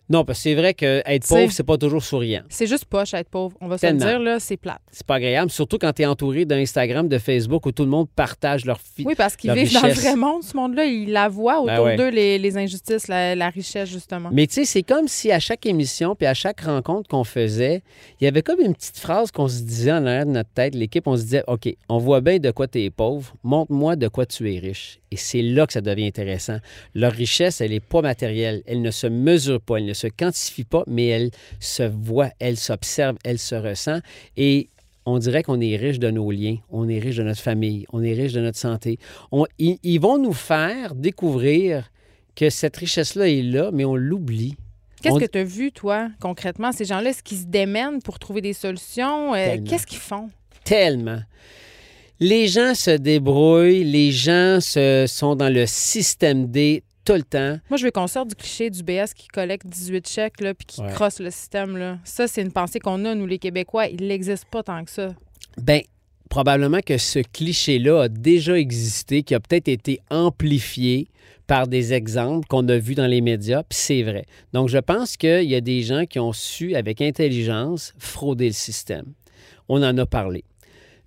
Non, parce que c'est vrai que être pauvre, c'est pas toujours souriant. C'est juste poche être pauvre. On va se le dire, là, c'est plate. C'est pas agréable, surtout quand tu es entouré d'Instagram, de Facebook où tout le monde partage leur fi- Oui, parce qu'ils vivent dans le vrai monde, ce monde-là. Ils la voient autour Ben ouais. d'eux, les, les injustices, la, la richesse, justement. Mais tu sais, c'est comme si à chaque émission puis à chaque rencontre qu'on faisait, il y avait comme une petite phrase qu'on se disait en arrière de notre tête. L'équipe, on se disait OK, on voit bien de quoi tu es pauvre, montre-moi de quoi tu es riche. Et c'est là que ça devient intéressant. Leur richesse, elle n'est pas matérielle. Elle ne se mesure pas, elle ne se quantifie pas, mais elle se voit, elle s'observe, elle se ressent. Et on dirait qu'on est riche de nos liens, on est riche de notre famille, on est riche de notre santé. On- ils, ils vont nous faire découvrir que cette richesse-là est là, mais on l'oublie. Qu'est-ce on- que tu as vu, toi, concrètement? Ces gens-là, est-ce qu'ils se démènent pour trouver des solutions? Euh. Qu'est-ce qu'ils font? Tellement. Les gens se débrouillent, les gens se, sont dans le système D tout le temps. Moi, je veux qu'on sorte du cliché du BS qui collecte 18 chèques là, puis qui Ouais. crosse le système. Là. Ça, c'est une pensée qu'on a, nous, les Québécois. Il n'existe pas tant que ça. Ben, probablement que ce cliché-là a déjà existé, qui a peut-être été amplifié par des exemples qu'on a vus dans les médias, puis c'est vrai. Donc, je pense qu'il y a des gens qui ont su, avec intelligence, frauder le système. On en a parlé.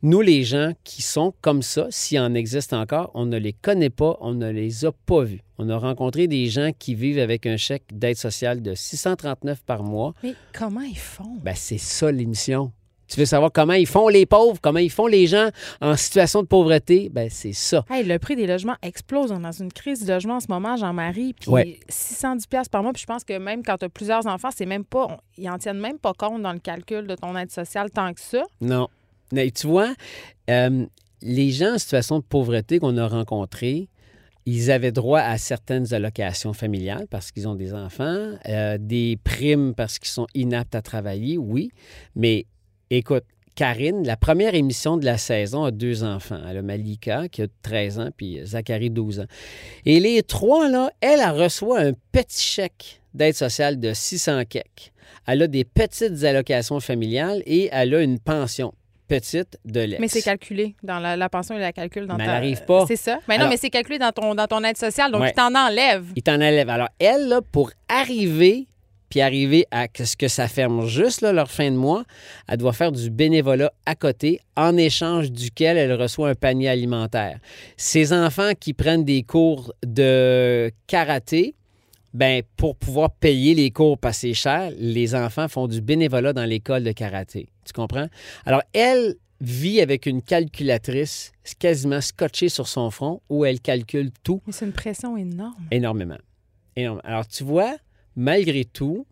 Nous, les gens qui sont comme ça, s'il en existe encore, on ne les connaît pas, on ne les a pas vus. On a rencontré des gens qui vivent avec un chèque d'aide sociale de 639 par mois. Mais comment ils font? Ben, c'est ça l'émission. Tu veux savoir comment ils font les pauvres, comment ils font les gens en situation de pauvreté? Ben, c'est ça. Hey, le prix des logements explose. On est dans une crise du logement en ce moment, Jean-Marie. Puis Ouais. 610 pièces par mois. Puis je pense que même quand tu as plusieurs enfants, c'est même pas. on- ils en tiennent même pas compte dans le calcul de ton aide sociale tant que ça. Non. Mais tu vois, euh, les gens en situation de pauvreté qu'on a rencontrés, ils avaient droit à certaines allocations familiales parce qu'ils ont des enfants, euh, des primes parce qu'ils sont inaptes à travailler, oui. Mais écoute, Karine, la première émission de la saison a deux enfants. Elle a Malika, qui a 13 ans, puis Zachary, 12 ans. Et les trois, là, elle, elle reçoit un petit chèque d'aide sociale de 600 kek. Elle a des petites allocations familiales et elle a une pension petite de l'ex. Mais c'est calculé dans la, la pension et la calcul dans Mais ta- elle arrive pas. C'est ça? Mais non, Alors- mais c'est calculé dans ton, dans ton aide sociale. Donc, Ouais. ils t'en enlèvent. Il t'en enlève. Alors, elle, là, pour arriver, puis arriver à ce que ça ferme juste là, leur fin de mois, elle doit faire du bénévolat à côté, en échange duquel elle reçoit un panier alimentaire. Ses enfants qui prennent des cours de karaté, ben, pour pouvoir payer les cours parce que c'est cher, les enfants font du bénévolat dans l'école de karaté. Tu comprends? Alors, elle vit avec une calculatrice quasiment scotchée sur son front où elle calcule tout Mais c'est une pression énorme. Énormément. Énormément. Alors, tu vois, malgré tout,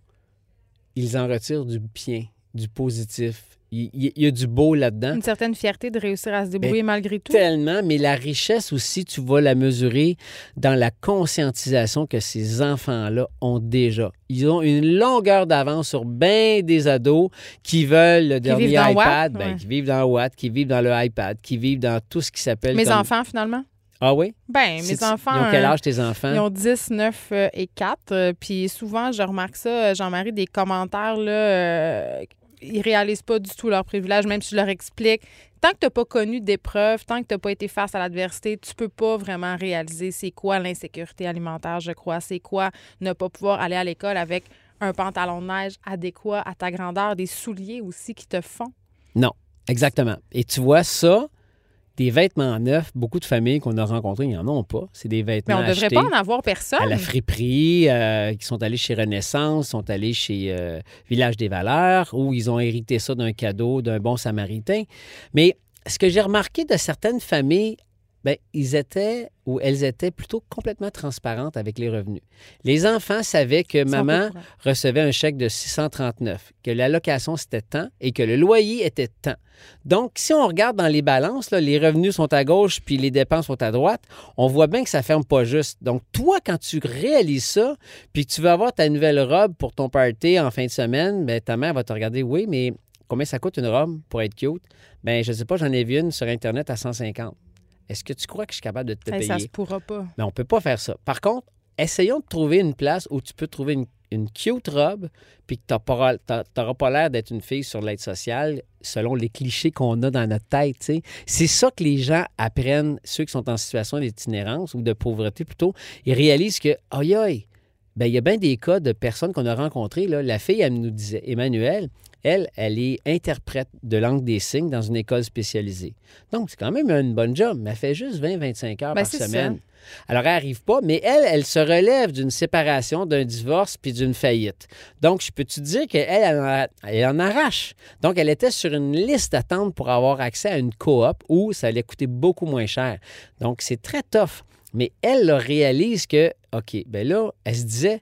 ils en retirent du bien, du positif. Il, il- il y a du beau là-dedans. Une certaine fierté de réussir à se débrouiller malgré tout. Tellement, mais la richesse aussi, tu vas la mesurer dans la conscientisation que ces enfants-là ont déjà. Ils ont une longueur d'avance sur bien des ados qui veulent le dernier iPad, Watt, ben, ouais. qui vivent dans Watt, qui vivent dans le iPad, qui vivent dans tout ce qui s'appelle. Mes comme- enfants, finalement? Ah oui? Ben, mes enfants. Ils ont quel euh, âge tes enfants? Ils ont 10, 9 euh, et 4. euh, Puis souvent, je remarque ça, Jean-Marie, des commentaires, là, ils réalisent pas du tout leurs privilèges, même si je leur explique. Tant que tu n'as pas connu d'épreuves, tant que tu n'as pas été face à l'adversité, tu peux pas vraiment réaliser c'est quoi l'insécurité alimentaire, je crois. C'est quoi ne pas pouvoir aller à l'école avec un pantalon de neige adéquat à ta grandeur, des souliers aussi qui te font. Non, exactement. Et tu vois ça, des vêtements neufs, beaucoup de familles qu'on a rencontrées, ils n'en ont pas. C'est des Mais vêtements on devrait achetés pas en avoir personne. à la friperie, euh, qui sont allés chez Renaissance, sont allés chez euh, Village des Valeurs, où ils ont hérité ça d'un cadeau d'un bon samaritain. Mais ce que j'ai remarqué de certaines familles, ben, ils étaient ou elles étaient plutôt complètement transparentes avec les revenus. Les enfants savaient que maman recevait un chèque de 639, que l'allocation c'était tant et que le loyer était tant. Donc, si on regarde dans les balances, là, les revenus sont à gauche puis les dépenses sont à droite, on voit bien que ça ferme pas juste. Donc, toi, quand tu réalises ça, puis que tu veux avoir ta nouvelle robe pour ton party en fin de semaine, ben, ta mère va te regarder, oui, mais combien ça coûte une robe pour être cute? Ben, je sais pas, j'en ai vu une sur Internet à 150. Est-ce que tu crois que je suis capable de te Hey, payer? ça se pourra pas. Mais on peut pas faire ça. Par contre, essayons de trouver une place où tu peux trouver une, une cute robe, puis que tu n'auras pas l'air d'être une fille sur l'aide sociale selon les clichés qu'on a dans notre tête. C'est ça que les gens apprennent, ceux qui sont en situation d'itinérance ou de pauvreté plutôt. Ils réalisent que, aïe aïe, ben, il y a bien des cas de personnes qu'on a rencontrées. Là. La fille, elle nous disait, Emmanuel, elle, elle est interprète de langue des signes dans une école spécialisée. Donc, c'est quand même une bonne job, mais elle fait juste 20-25 heures Ben, par ça. semaine. Alors, elle n'arrive pas, mais elle, elle se relève d'une séparation, d'un divorce puis d'une faillite. Donc, je peux te dire qu'elle, elle, en- elle en arrache? Donc, elle était sur une liste d'attente pour avoir accès à une coop où ça allait coûter beaucoup moins cher. Donc, c'est très tough. Mais elle là, réalise que, OK, ben là, elle se disait,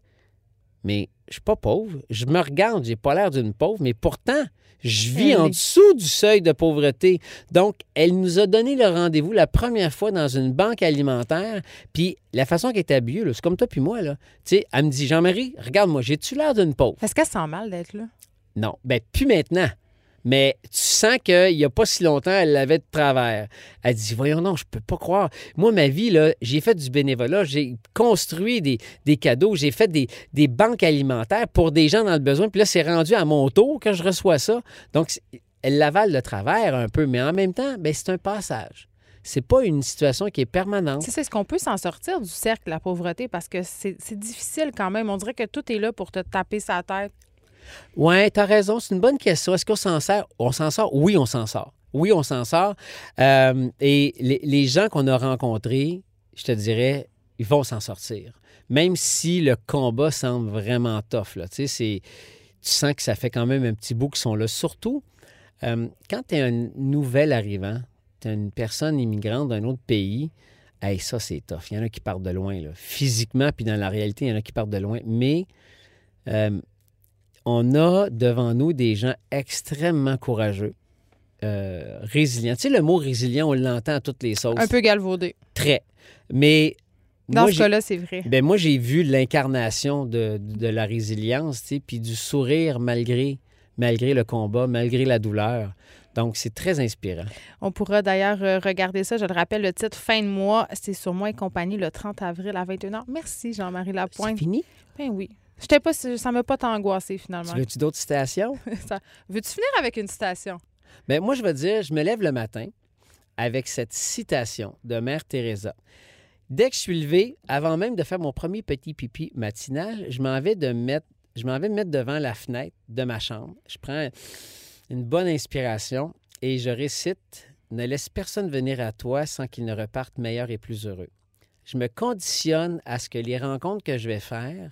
mais je suis pas pauvre. Je me regarde, j'ai pas l'air d'une pauvre, mais pourtant, je vis en dessous du seuil de pauvreté. Donc, elle nous a donné le rendez-vous la première fois dans une banque alimentaire. Puis, la façon qu'elle est habillée, c'est comme toi puis moi, là. Tu sais, elle me dit, Jean-Marie, regarde-moi, j'ai-tu l'air d'une pauvre? Est-ce qu'elle sent mal d'être là? Non. Ben, plus maintenant. Mais tu sens qu'il n'y a pas si longtemps, elle l'avait de travers. Elle dit Voyons, non, je peux pas croire. Moi, ma vie, j'ai fait du bénévolat, j'ai construit des, cadeaux, j'ai fait des, banques alimentaires pour des gens dans le besoin. Puis là, c'est rendu à mon tour que je reçois ça. Donc, elle l'avale de travers un peu, mais en même temps, ben, c'est un passage. C'est pas une situation qui est permanente. C'est est-ce qu'on peut s'en sortir du cercle de la pauvreté? Parce que c'est difficile quand même. On dirait que tout est là pour te taper sa tête. Oui, tu as raison. C'est une bonne question. Est-ce qu'on s'en sort? On s'en sort? Oui, on s'en sort. Oui, on s'en sort. Euh, et les, les gens qu'on a rencontrés, je te dirais, ils vont s'en sortir. Même si le combat semble vraiment tough. Là. Tu, sais, tu sens que ça fait quand même un petit bout qu'ils sont là. Surtout, euh, quand tu es un nouvel arrivant, tu es une personne immigrante d'un autre pays, hey, ça, c'est tough. Il y en a qui partent de loin. Là. Physiquement, puis dans la réalité, il y en a qui partent de loin. Mais euh, on a devant nous des gens extrêmement courageux, euh, résilients. Tu sais, le mot résilient, on l'entend à toutes les sauces. Un peu galvaudé. Très. Mais Dans moi, ce cas-là, c'est vrai. ben, moi, j'ai vu l'incarnation de, de la résilience, tu sais, puis du sourire malgré, malgré le combat, malgré la douleur. Donc, c'est très inspirant. On pourra d'ailleurs euh, regarder ça. Je le rappelle, le titre Fin de mois, c'est sur moi et compagnie le 30 avril à 21h. Merci, Jean-Marie C'est Lapointe. fini? Ben oui. J'étais pas, ça m'a pas tant angoissé finalement. Tu veux-tu d'autres citations? Ça- Veux-tu finir avec une citation? Ben, moi, je vais dire, je me lève le matin avec cette citation de Mère Teresa. Dès que je suis levé, avant même de faire mon premier petit pipi matinal, je m'en vais de mettre, je m'en vais me mettre devant la fenêtre de ma chambre. Je prends une bonne inspiration et je récite Ne laisse personne venir à toi sans qu'il ne reparte meilleur et plus heureux. Je me conditionne à ce que les rencontres que je vais faire,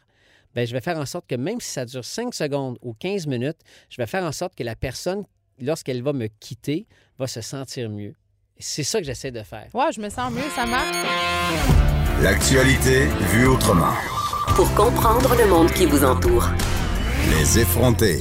ben, je vais faire en sorte que même si ça dure 5 secondes ou 15 minutes, je vais faire en sorte que la personne lorsqu'elle va me quitter, va se sentir mieux. C'est ça que j'essaie de faire. Ouais, je me sens mieux, ça marche. L'actualité vue autrement. Pour comprendre le monde qui vous entoure. Les effronter.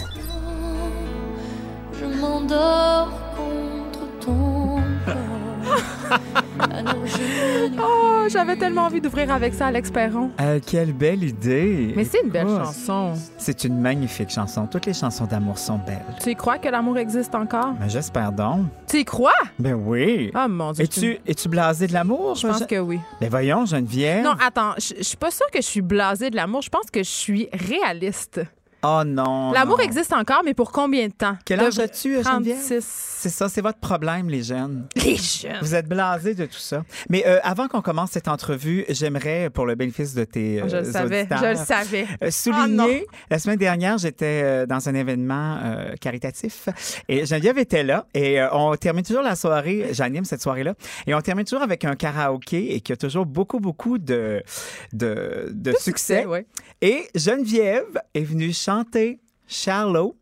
Je m'endors contre ton corps. Genoux. Oh, j'avais tellement envie d'ouvrir avec ça, Alex Perron. Euh, quelle belle idée! Mais c'est une belle chanson. C'est une magnifique chanson. Toutes les chansons d'amour sont belles. Tu y crois que l'amour existe encore? Mais j'espère donc. Tu y crois? Ben oui. Oh mon Dieu. Es-tu es-tu blasé de l'amour? Je pense que oui. Ben voyons, Geneviève. Non, attends, je je suis pas sûre que je suis blasée de l'amour. Je pense que je suis réaliste. Oh non. L'amour non. existe encore, mais pour combien de temps? Quel âge as-tu, euh, Geneviève? 36. C'est ça, c'est votre problème, les jeunes. Les jeunes. Vous êtes blasés de tout ça. Mais euh, avant qu'on commence cette entrevue, j'aimerais, pour le bénéfice de tes euh, Je le savais, auditeurs, je le savais. Euh, non. souligner, la semaine dernière, j'étais euh, dans un événement euh, caritatif et Geneviève était là et euh, on termine toujours la soirée, j'anime cette soirée-là, et on termine toujours avec un karaoké et qui a toujours beaucoup, beaucoup de, de, de succès. ouais. Et Geneviève est venue chanter Charlot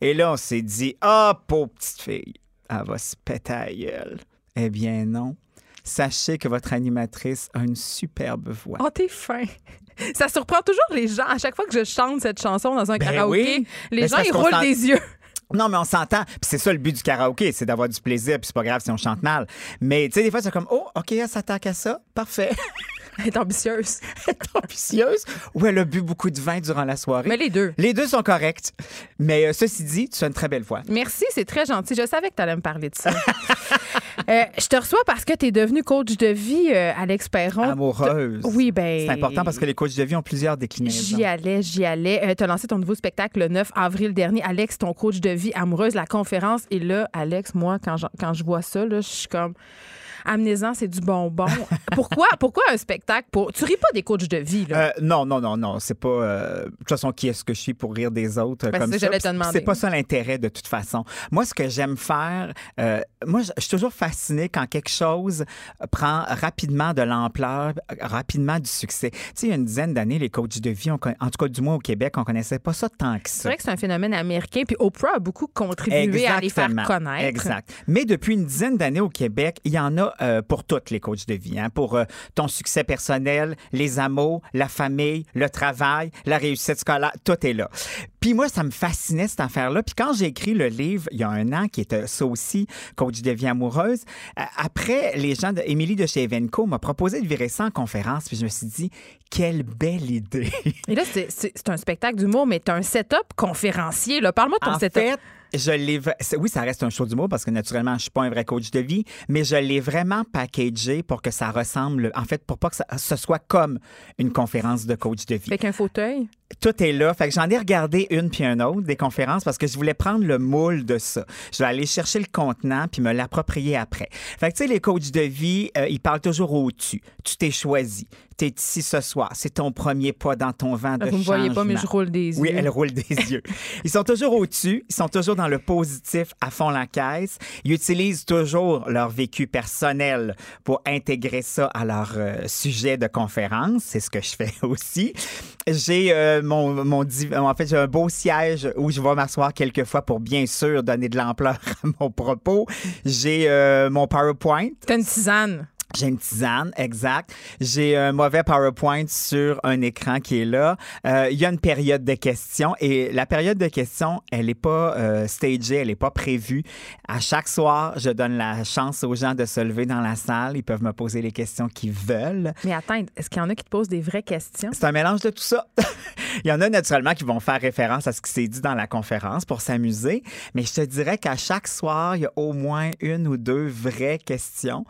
et là, on s'est dit, ah, pauvre petite fille, elle va se péter à la gueule. Eh bien non. sachez que votre animatrice a une superbe voix. Oh, t'es fin. Ça surprend toujours les gens. À chaque fois que je chante cette chanson dans un Ben karaoké, oui. les Ben, gens, ils roulent des yeux. Non, mais on s'entend. Puis c'est ça le but du karaoké, c'est d'avoir du plaisir. Puis c'est pas grave si on chante mal. Mais tu sais, des fois, c'est comme, oh, OK, elle s'attaque à ça. Parfait. Elle est ambitieuse. Elle est ambitieuse. Ou elle a bu beaucoup de vin durant la soirée. Mais les deux. Les deux sont corrects. Mais euh, ceci dit, tu as une très belle voix. Merci, c'est très gentil. Je savais que tu allais me parler de ça. Euh, je te reçois parce que tu es devenu coach de vie, euh, Alex Perron. Amoureuse. Oui, ben. C'est important parce que les coachs de vie ont plusieurs déclinaisons. J'y allais, j'y allais. tu as lancé ton nouveau spectacle le 9 avril dernier. Alex, ton coach de vie amoureuse, la conférence. Et là, Alex, moi, quand je, quand je vois ça, là, je suis comme. Amenez-en, c'est du bonbon. pourquoi, pourquoi un spectacle pour. Tu ris pas des coachs de vie, là? Euh, non, non, non, non. C'est pas. euh, de toute façon, qui est-ce que je suis pour rire des autres Ben, comme c'est ça. C'est pas ça l'intérêt de toute façon. Moi, ce que j'aime faire, euh, moi, je suis toujours fascinée quand quelque chose prend rapidement de l'ampleur, rapidement du succès. Tu sais, il y a une dizaine d'années, les coachs de vie, on en tout cas, du moins au Québec, on connaissait pas ça tant que c'est ça. vrai que c'est un phénomène américain. Puis Oprah a beaucoup contribué à les faire Exactement. connaître. Exact. Mais depuis une dizaine d'années au Québec, il y en a euh, pour toutes les coachs de vie. hein. pour euh, ton succès personnel, les amours, la famille, le travail, la réussite scolaire, tout est là. Puis moi, ça me fascinait cette affaire-là. Puis quand j'ai écrit le livre il y a un an, qui était ça aussi, coach de vie amoureuse, euh, après, les gens de Émilie de chez Evenco m'a proposé de virer ça en conférence. Puis je me suis dit, quelle belle idée. Et là, c'est- un spectacle d'humour, mais tu as un setup conférencier. Parle-moi de ton En setup. fait, je l'ai. Oui, ça reste un show d'humour parce que naturellement, je suis pas un vrai coach de vie, mais je l'ai vraiment packagé pour que ça ressemble. En fait, pour pas que ce soit comme une conférence de coach de vie. Avec un fauteuil? Tout est là. Fait que j'en ai regardé une puis un autre des conférences parce que je voulais prendre le moule de ça. Je vais aller chercher le contenant puis me l'approprier après. Fait que tu sais, les coachs de vie, euh, ils parlent toujours au-dessus. Tu t'es choisi. Tu es ici ce soir. C'est ton premier pas dans ton vent de Vous me voyez pas, mais je roule des Oui, yeux. elle roule des yeux. Ils sont toujours au-dessus, ils sont toujours dans le positif à fond la caisse. Ils utilisent toujours leur vécu personnel pour intégrer ça à leur euh, sujet de conférence. C'est ce que je fais aussi. J'ai euh, mon, mon en fait j'ai un beau siège où je vais m'asseoir quelques fois pour bien sûr donner de l'ampleur à mon propos. J'ai euh, mon PowerPoint. T'as une tisane. J'ai une tisane, exact. J'ai un mauvais PowerPoint sur un écran qui est là. Euh, Il y a une période de questions et la période de questions, elle n'est pas euh, stagée, elle n'est pas prévue. À chaque soir, je donne la chance aux gens de se lever dans la salle. Ils peuvent me poser les questions qu'ils veulent. Mais attends, est-ce qu'il y en a qui te posent des vraies questions? C'est un mélange de tout ça. Il y en a naturellement qui vont faire référence à ce qui s'est dit dans la conférence pour s'amuser, mais je te dirais qu'à chaque soir, il y a au moins une ou deux vraies questions.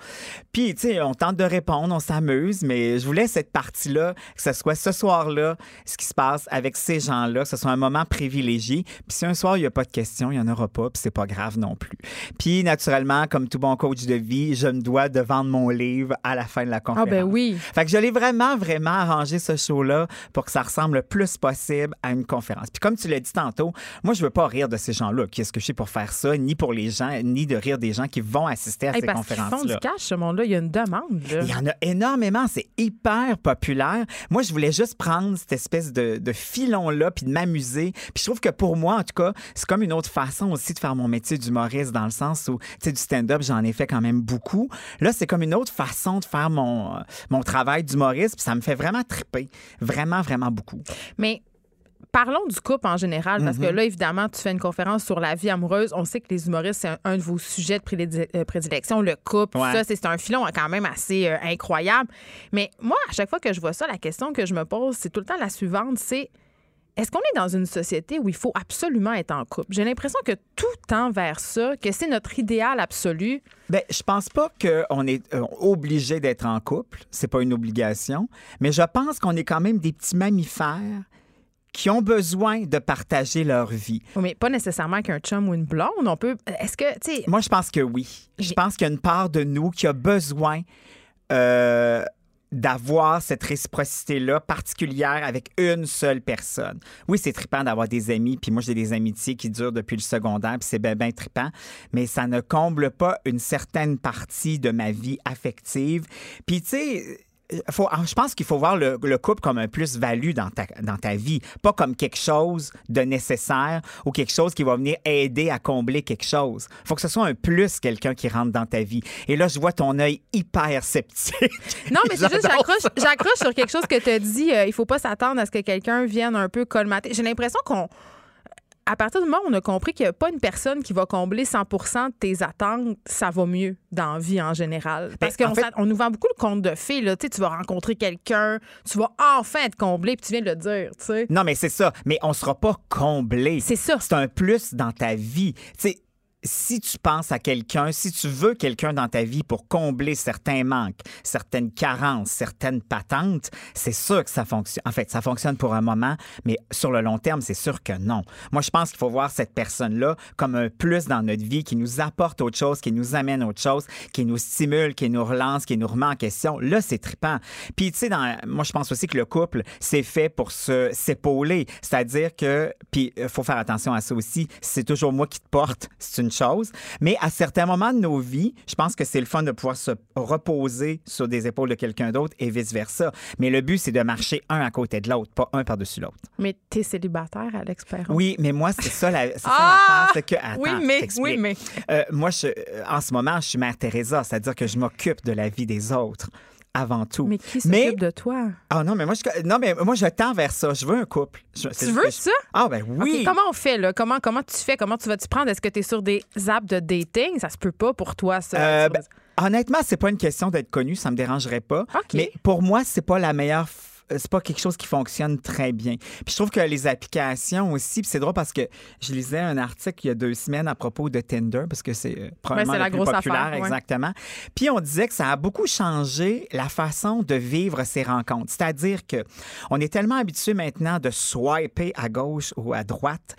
Puis, tu sais, on tente de répondre, on s'amuse, mais je voulais cette partie-là, que ce soit ce soir-là, ce qui se passe avec ces gens-là, que ce soit un moment privilégié. Puis si un soir, il n'y a pas de questions, il n'y en aura pas, puis c'est pas grave non plus. Puis, naturellement, comme tout bon coach de vie, je me dois de vendre mon livre à la fin de la Ah, conférence. ben oui. Fait que je l'ai vraiment, vraiment arrangé ce show-là pour que ça ressemble le plus possible à une conférence. Puis comme tu l'as dit tantôt, moi, je veux pas rire de ces gens-là. Qui est-ce que je suis pour faire ça? Ni pour les gens, ni de rire des gens qui vont assister à Hey, ces parce qu'ils font du conférences-là? cash, ce monde-là. Il y a une demande. là. Il y en a énormément, c'est hyper populaire. Moi, je voulais juste prendre cette espèce de, de filon-là puis de m'amuser. Puis je trouve que pour moi, en tout cas, c'est comme une autre façon aussi de faire mon métier d'humoriste dans le sens où, tu sais, du stand-up, j'en ai fait quand même beaucoup. Là, c'est comme une autre façon de faire mon, euh, mon travail d'humoriste, puis ça me fait vraiment triper. Vraiment, vraiment beaucoup. Mais parlons du couple en général, parce Mhm. que là, évidemment, tu fais une conférence sur la vie amoureuse. On sait que les humoristes, c'est un, un de vos sujets de euh, prédilection, le couple. Ouais. Ça, c'est un filon quand même assez euh, incroyable. Mais moi, à chaque fois que je vois ça, la question que je me pose, c'est tout le temps la suivante, c'est est-ce qu'on est dans une société où il faut absolument être en couple? J'ai l'impression que tout tend vers ça, que c'est notre idéal absolu. Ben, je pense pas qu'on est euh, obligé d'être en couple. C'est pas une obligation. Mais je pense qu'on est quand même des petits mammifères qui ont besoin de partager leur vie. Mais pas nécessairement qu'un chum ou une blonde. On peut. Est-ce que, tu sais, Moi, je pense que oui. Je pense qu'il y a une part de nous qui a besoin euh, d'avoir cette réciprocité-là particulière avec une seule personne. Oui, c'est trippant d'avoir des amis, puis moi, j'ai des amitiés qui durent depuis le secondaire, puis c'est bien, bien trippant, mais ça ne comble pas une certaine partie de ma vie affective. Puis, tu sais, faut, je pense qu'il faut voir le, le couple comme un plus-value dans ta, dans ta vie, pas comme quelque chose de nécessaire ou quelque chose qui va venir aider à combler quelque chose. faut que ce soit un plus, quelqu'un qui rentre dans ta vie. Et là, je vois ton œil hyper sceptique. Non, mais c'est juste, j'accroche sur quelque chose que tu as dit. euh, il faut pas s'attendre à ce que quelqu'un vienne un peu colmater. J'ai l'impression qu'on. À partir du moment où on a compris qu'il n'y a pas une personne qui va combler 100 de tes attentes, ça va mieux dans la vie en général. Parce Ben, qu'on en fait- s'att- on nous vend beaucoup le conte de fées. Là. Tu sais, tu vas rencontrer quelqu'un, tu vas enfin être comblé, puis tu viens de le dire. tu sais. Non, mais c'est ça. Mais on sera pas comblé. C'est ça. C'est un plus dans ta vie. Tu sais, si tu penses à quelqu'un, si tu veux quelqu'un dans ta vie pour combler certains manques, certaines carences, certaines patentes, c'est sûr que ça fonctionne. En fait, ça fonctionne pour un moment, mais sur le long terme, c'est sûr que non. Moi, je pense qu'il faut voir cette personne-là comme un plus dans notre vie qui nous apporte autre chose, qui nous amène autre chose, qui nous stimule, qui nous relance, qui nous remet en question. Là, c'est trippant. Puis, tu sais, moi, je pense aussi que le couple, c'est fait pour se s'épauler. C'est-à-dire que, puis, il faut faire attention à ça aussi. C'est toujours moi qui te porte, c'est une chose. Mais à certains moments de nos vies, je pense que c'est le fun de pouvoir se reposer sur des épaules de quelqu'un d'autre et vice-versa. Mais le but, c'est de marcher un à côté de l'autre, pas un par-dessus l'autre. Mais t'es célibataire, Alex Perron? Oui, mais moi, c'est ça la- Ah! c'est que. attends, oui, mais, oui, mais. Euh, moi, je, euh, en ce moment, je suis Mère Teresa, c'est-à-dire que je m'occupe de la vie des autres avant tout. Mais qui s'occupe de toi? Ah non, mais moi, je, non, mais moi, je tends vers ça. Je veux un couple. Je- Tu veux je- ça? Ah, ben oui. OK, comment on fait, là? Comment, comment tu fais? Comment tu vas t'y prendre? Est-ce que tu es sur des apps de dating? Ça se peut pas pour toi, ça. Euh, ben, honnêtement, c'est pas une question d'être connu, ça me dérangerait pas. Mais pour moi, c'est pas la meilleure. C'est pas quelque chose qui fonctionne très bien. Puis je trouve que les applications aussi, puis c'est drôle parce que je lisais un article il y a deux semaines à propos de Tinder, parce que c'est euh, probablement le la plus grosse populaire, affaire, ouais. exactement. Puis on disait que ça a beaucoup changé la façon de vivre ces rencontres. C'est-à-dire que on est tellement habitué maintenant de swiper à gauche ou à droite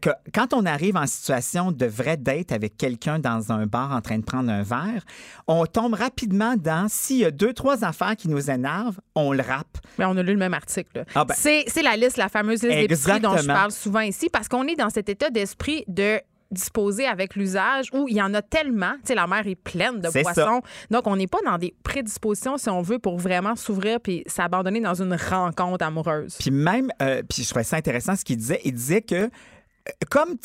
que quand on arrive en situation de vraie date avec quelqu'un dans un bar en train de prendre un verre, on tombe rapidement dans s'il y a deux, trois affaires qui nous énervent, on le rappe. Mais on a lu le même article. Ah ben. c'est, la liste, la fameuse liste d'épicerie dont je Exactement. parle souvent ici, parce qu'on est dans cet état d'esprit de disposer avec l'usage où il y en a tellement. Tu sais, la mer est pleine de poissons. Donc, on n'est pas dans des prédispositions, si on veut, pour vraiment s'ouvrir puis s'abandonner dans une rencontre amoureuse. Puis même, euh, puis je trouvais ça intéressant ce qu'il disait. Il disait que comme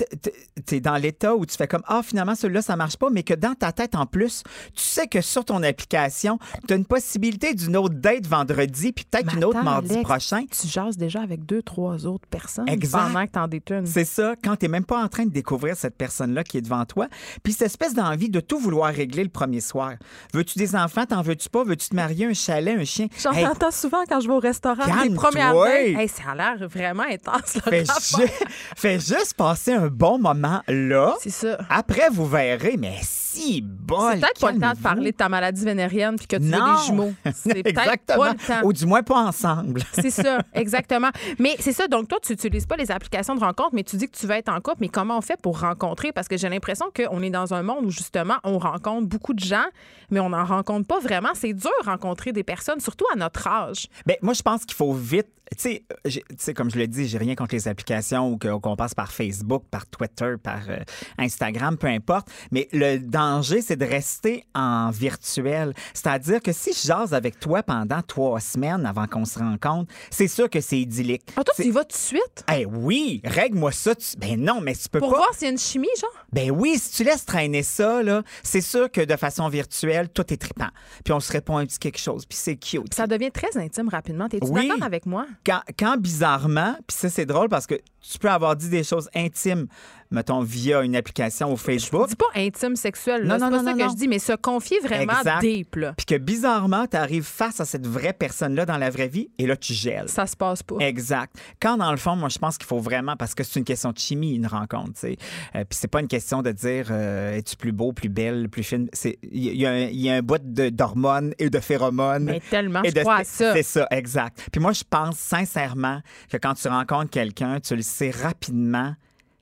tu es dans l'état où tu fais comme Ah, finalement, celui-là, ça marche pas, mais que dans ta tête, en plus, tu sais que sur ton application, tu as une possibilité d'une autre date vendredi, puis peut-être une autre mardi Alex, prochain. Tu jases déjà avec deux, trois autres personnes Exact. pendant que t'en détunes. C'est ça, quand tu même pas en train de découvrir cette personne-là qui est devant toi. Puis cette espèce d'envie de tout vouloir régler le premier soir. Veux-tu des enfants? T'en veux-tu pas? Veux-tu te marier? Un chalet? Un chien? J'en Hey, entends souvent quand je vais au restaurant. Calme-toi. premières dates. Hey, ça a l'air vraiment intense. leur fais, ju- fais juste passer un bon moment là. C'est ça. Après, vous verrez, mais si bol. C'est peut-être pas le temps de parler de ta maladie vénérienne puis que tu veux Non. des jumeaux. C'est peut-être pas le temps. Ou du moins pas ensemble. C'est ça, exactement. Mais c'est ça, donc toi, tu n'utilises pas les applications de rencontre, mais tu dis que tu veux être en couple, mais comment on fait pour rencontrer? Parce que j'ai l'impression qu'on est dans un monde où, justement, on rencontre beaucoup de gens, mais on n'en rencontre pas vraiment. C'est dur de rencontrer des personnes, surtout à notre âge. Ben, moi, je pense qu'il faut vite. Tu sais, euh, tu sais, comme je l'ai dit, j'ai rien contre les applications ou qu'on passe par Facebook, par Twitter, par euh, Instagram, peu importe. Mais le danger, c'est de rester en virtuel. C'est-à-dire que si je jase avec toi pendant trois semaines avant qu'on se rencontre, c'est sûr que c'est idyllique. Ah, toi, tu y vas tout de suite? Eh oui, règle-moi ça. tu- Ben non, mais tu peux Pour pas. voir s'il y a une chimie, genre? Ben oui, si tu laisses traîner ça, là, c'est sûr que de façon virtuelle, tout est trippant. Puis on se répond un petit quelque chose, puis c'est cute. Ça devient très intime rapidement. T'es-tu Oui. d'accord avec moi? Quand, quand bizarrement, puis ça c'est drôle parce que tu peux avoir dit des choses intimes, mettons via une application au Facebook, Dis pas intime sexuel, là. Non, c'est non, pas non, ça non, que non. je dis, mais se confier vraiment Exact. deep, là. puis que bizarrement, tu arrives face à cette vraie personne-là dans la vraie vie et là tu gèles. Ça se passe pas. Exact. Quand dans le fond, moi je pense qu'il faut vraiment parce que c'est une question de chimie une rencontre, tu sais. Euh, puis c'est pas une question de dire euh, es-tu plus beau, plus belle, plus fine? Il y, a un- il y a un bout d'hormones et de phéromones. Mais tellement, Et je de- crois à ça. C'est ça, exact. Puis moi, je pense sincèrement que quand tu rencontres quelqu'un, tu le sais rapidement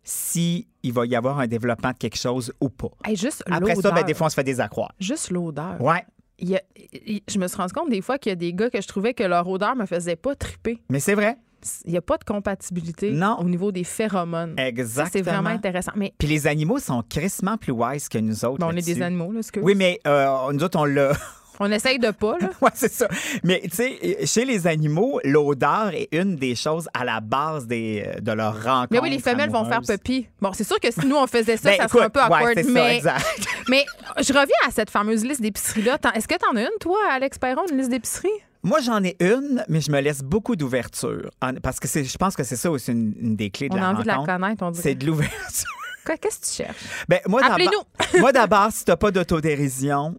si il va y avoir un développement de quelque chose ou pas. Hey, juste Après ça, ben, des fois, on se fait des accroires. Juste l'odeur. Ouais. Il y a- il- je me suis rendu compte des fois qu'il y a des gars que je trouvais que leur odeur me faisait pas triper. Mais c'est vrai. Il n'y a pas de compatibilité Non. au niveau des phéromones. Exactement. c'est vraiment intéressant. Mais Puis les animaux sont crissement plus wise que nous autres. bon, on est des animaux, là, ce que Oui, mais euh, nous autres, on l'a. On essaye de pas, là. Ouais, c'est ça. Mais tu sais, chez les animaux, l'odeur est une des choses à la base des, euh, de leur rencontre. Mais oui, les femelles vont faire puppy. Bon, c'est sûr que si nous, on faisait ça, Ben, ça serait un peu awkward. ouais, c'est ça, mais, exact. mais je reviens à cette fameuse liste d'épicerie-là. T'en- Est-ce que t'en as une, toi, Alex Perron, une liste d'épicerie? Moi, j'en ai une, mais je me laisse beaucoup d'ouverture. Parce que c'est- je pense que c'est ça aussi une, une des clés de On la a envie de la rencontre. connaître, on dirait. C'est de l'ouverture. Qu'est-ce que tu cherches? Ben, moi, d'abord- Appelez-nous. moi, d'abord, si t'as pas d'autodérision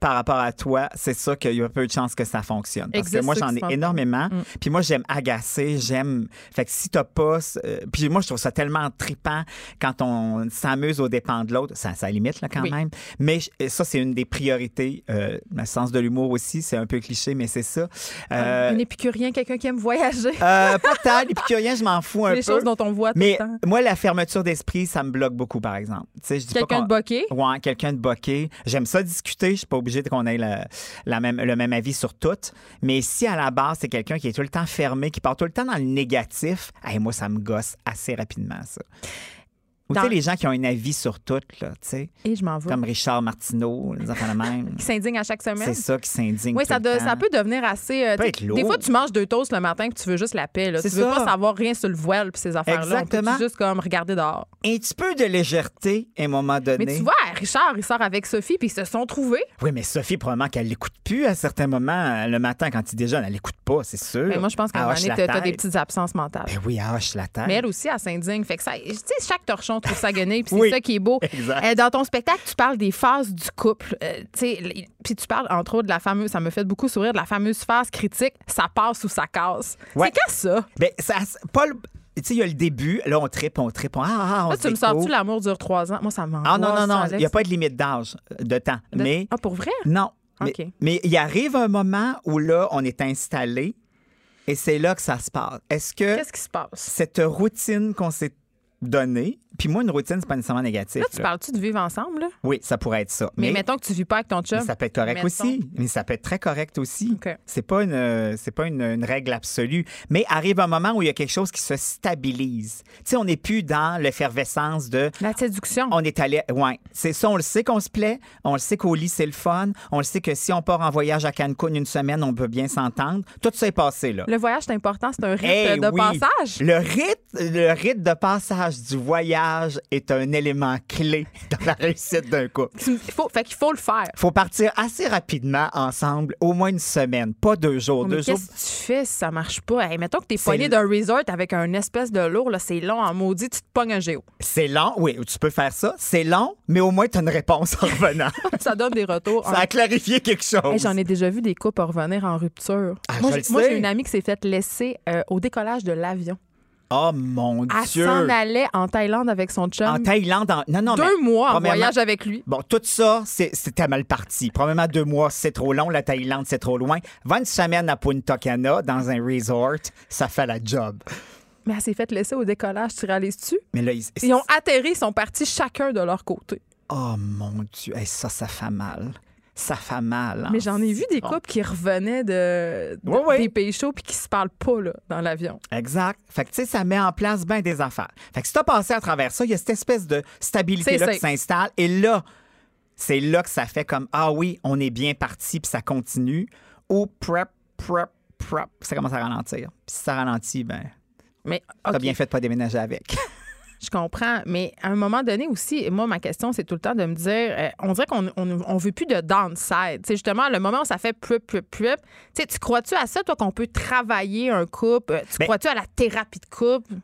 par rapport à toi, c'est ça qu'il y a peu de chances que ça fonctionne. Parce Existe que moi, j'en ai énormément. Mm. Puis moi, j'aime agacer, j'aime... Fait que si t'as pas... euh, Puis moi, je trouve ça tellement tripant quand on s'amuse aux dépens de l'autre. Ça, ça limite, là, quand Oui. même. Mais je- ça, c'est une des priorités. Euh, le sens de l'humour aussi, c'est un peu cliché, mais c'est ça. Euh, Un épicurien, quelqu'un qui aime voyager. euh, pas tant. L'épicurien, je m'en fous un les peu. choses dont on voit tout Mais le temps. moi, la fermeture d'esprit, ça me bloque beaucoup, par exemple. Quelqu'un de boqué? Ouais, quelqu'un de boqué. J'aime ça discuter. Je suis pas obligé qu'on ait la, la même, le même avis sur tout. Mais si à la base, c'est quelqu'un qui est tout le temps fermé, qui part tout le temps dans le négatif, hey, moi, ça me gosse assez rapidement, ça. Ou tu sais, les gens qui ont un avis sur tout, là, tu sais, Et je m'en vais. comme Richard Martineau, les enfants de même. Qui s'indigne à chaque semaine. C'est ça qui s'indigne. Oui, ça, de- peut devenir assez. euh, peut être lourd. des fois, tu manges deux toasts le matin que tu veux juste la paix. Là. Tu veux ça. pas savoir rien sur le voile puis ces affaires-là. Exactement. juste comme regarder dehors. Un petit peu de légèreté à un moment donné. Mais tu vois, Richard, il sort avec Sophie puis ils se sont trouvés. Oui, mais Sophie, probablement qu'elle l'écoute plus à certains moments. euh, Le matin, quand il déjeune, elle l'écoute pas, c'est sûr. Mais Ben, moi, je pense qu'à un Elle moment t'as des petites absences mentales. Ben oui, elle hoche la tête. Mais elle aussi, elle s'indigne. Fait que ça, tu sais, chaque torchon trouve sa guenille, puis c'est Oui, ça qui est beau. exact. Euh, dans ton spectacle, tu parles des phases du couple. Euh, tu sais, l- puis tu parles, entre autres, de la fameuse, ça me fait beaucoup sourire, de la fameuse phase critique, ça passe ou ça casse. Ouais. C'est quand ça? Ben, ça, pas le- Tu sais, il y a le début, là, on tripe, on tripe, on, ah, ah, on Là, tu me sors-tu l'amour dure trois ans? Moi, ça m'en Ah non, non, non, il n'y a pas de limite d'âge, de temps. Mais, Ah, pour vrai? non. Mais, OK. mais il arrive un moment où là, on est installé et c'est là que ça se passe. Est-ce que Qu'est-ce qui se passe? cette routine qu'on s'est donnée, puis moi, une routine, c'est pas nécessairement négatif. Là, tu là. parles-tu de vivre ensemble? là? Oui, ça pourrait être ça. Mais, mettons que tu vis pas avec ton chum. Ça peut être correct Mettons. aussi. Mais ça peut être très correct aussi. OK. C'est pas une c'est pas une, une règle absolue. Mais arrive un moment où il y a quelque chose qui se stabilise. Tu sais, on n'est plus dans l'effervescence de La séduction. on est allé. Ouais. C'est ça, on le sait qu'on se plaît. On le sait qu'au lit, c'est le fun. On le sait que si on part en voyage à Cancun une semaine, on peut bien s'entendre. Tout ça est passé, là. Le voyage, c'est important. C'est un rite Eh de oui. passage. Le rite, le rite de passage du voyage est un élément clé dans la réussite d'un couple. Il faut, fait qu'il faut le faire. faut partir assez rapidement ensemble, au moins une semaine, pas deux jours. Mais deux jours. qu'est-ce que tu fais si ça marche pas? Hey, mettons que t'es poigné d'un resort avec un espèce de lourd, là, c'est long en maudit, tu te pognes un géo. C'est long, oui, tu peux faire ça. C'est long, mais au moins tu as une réponse en revenant. ça donne des retours. ça a clarifié quelque chose. Hey, J'en ai déjà vu des couples revenir en rupture. Ah, moi, j'ai une amie qui s'est faite laisser euh, au décollage de l'avion. Oh mon Elle Dieu. s'en allait en Thaïlande avec son chum. En Thaïlande, en... non, non, mais. Deux mois en voyage avec lui. Bon, tout ça, c'était mal parti. Premièrement, deux mois, c'est trop long. La Thaïlande, c'est trop loin. Va une semaine à Punta Cana, dans un resort, ça fait la job. Mais elle s'est faite laisser au décollage, tu réalises-tu? Mais là, ils... Ils ont atterri, ils sont partis chacun de leur côté. Oh mon Dieu, Hey, ça, ça fait mal. Ça fait mal. hein. Mais j'en ai vu des couples qui revenaient de, de- des pays chauds puis qui se parlent pas là, dans l'avion. Exact. Fait que, tu sais, ça met en place bien des affaires. Fait que si t'as passé à travers ça, il y a cette espèce de stabilité-là C'est qui s'installe. Et là, c'est là que ça fait comme Ah oui, on est bien parti, puis ça continue. Ou prep, prep, prep, ça commence à ralentir. Puis si ça ralentit, ben, Mais t'as bien fait de pas déménager avec. je comprends. Mais à un moment donné aussi, moi, ma question, c'est tout le temps de me dire, euh, on dirait qu'on on, on veut plus de downside. C'est justement le moment où ça fait plup, plup, plup. Tu crois-tu à ça, toi, qu'on peut travailler un couple? Euh, Tu Ben- crois-tu à la thérapie de couple?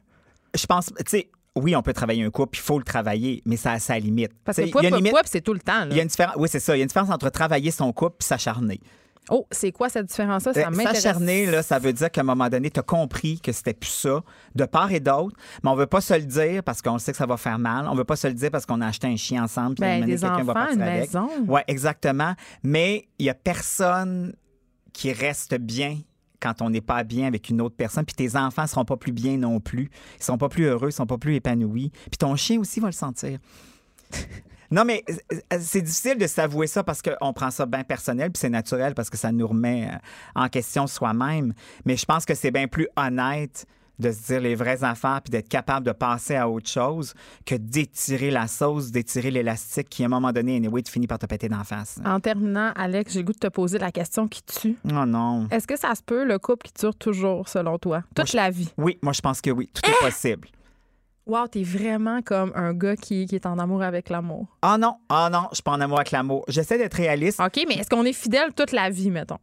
Je pense, tu sais, oui, on peut travailler un couple, il faut le travailler, mais ça a sa limite. Parce que quoi, c'est tout le temps. là. il y a une différence, oui, c'est ça. Il y a une différence entre travailler son couple et s'acharner. Oh, c'est quoi cette différence-là? Ça Euh, m'intéresse. S'acharner, là, ça veut dire qu'à un moment donné, tu as compris que c'était plus ça, de part et d'autre, mais on veut pas se le dire parce qu'on sait que ça va faire mal. On veut pas se le dire parce qu'on a acheté un chien ensemble. puis Ben, quelqu'un va partir une avec. maison. Oui, exactement. Mais il y a personne qui reste bien quand on n'est pas bien avec une autre personne, puis tes enfants seront pas plus bien non plus. Ils seront pas plus heureux, ils seront pas plus épanouis. Puis ton chien aussi va le sentir. Non, mais euh, c'est difficile de s'avouer ça parce qu'on prend ça bien personnel, puis c'est naturel parce que ça nous remet euh, en question soi-même. Mais je pense que c'est bien plus honnête de se dire les vraies affaires puis d'être capable de passer à autre chose que d'étirer la sauce, d'étirer l'élastique qui, à un moment donné, anyway, tu finis par te péter d'en face. En terminant, Alex, j'ai le goût de te poser la question qui tue. Oh non. Est-ce que ça se peut, le couple qui dure toujours, selon toi? Toute la vie? Oui, moi, je pense que oui. Tout est possible. Wow, t'es vraiment comme un gars qui, qui est en amour avec l'amour. Ah non, ah non, je suis pas en amour avec l'amour. J'essaie d'être réaliste. OK, mais est-ce qu'on est fidèle toute la vie, mettons?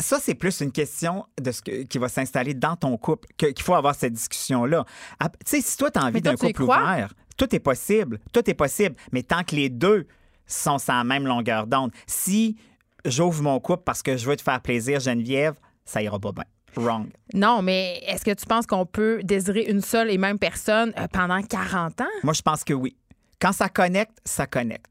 Ça, c'est plus une question de ce que- qui va s'installer dans ton couple, que- qu'il faut avoir cette discussion-là. Ah, Tu sais, si toi, tu as envie Mais toi, d'un tu y couple crois? ouvert, tout est possible. Tout est possible. Mais tant que les deux sont sur la même longueur d'onde, si j'ouvre mon couple parce que je veux te faire plaisir, Geneviève, ça ira pas bien. Wrong. Non, mais est-ce que tu penses qu'on peut désirer une seule et même personne euh, pendant 40 ans? Moi, je pense que oui. Quand ça connecte, ça connecte.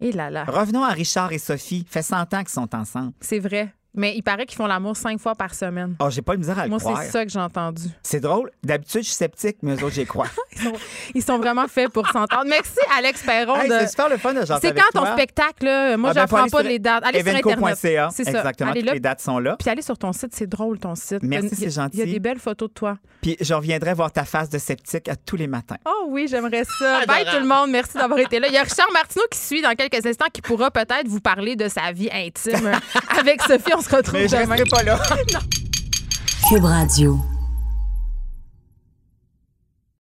Et là là, Revenons à Richard et Sophie. Fait 100 ans qu'ils sont ensemble. c'est vrai. Mais il paraît qu'ils font l'amour cinq fois par semaine. Oh, j'ai pas de misère à le Moi, croire. c'est ça que j'ai entendu. C'est drôle. D'habitude, je suis sceptique, mais eux autres, j'y crois. Ils sont, ils sont vraiment faits pour s'entendre. Merci, Alex Perron. Hey, de- c'est super le fun de C'est quand ton toi. spectacle? Là? Moi, Ah, ben, j'apprends pas sur les dates. Allez sur Internet. C'est ça. Exactement. Allez là. les dates sont là. Puis allez sur ton site, c'est drôle ton site. Merci, c'est gentil. Il y a des belles photos de toi. Puis je reviendrai voir ta face de sceptique à tous les matins. Oh oui, j'aimerais ça. Bye tout le monde. Merci d'avoir été là. Il y a Richard Martineau qui suit dans quelques instants qui pourra peut-être vous parler de sa vie intime avec Sophie. On se retrouve Mais je demain. pas là. Cube Radio.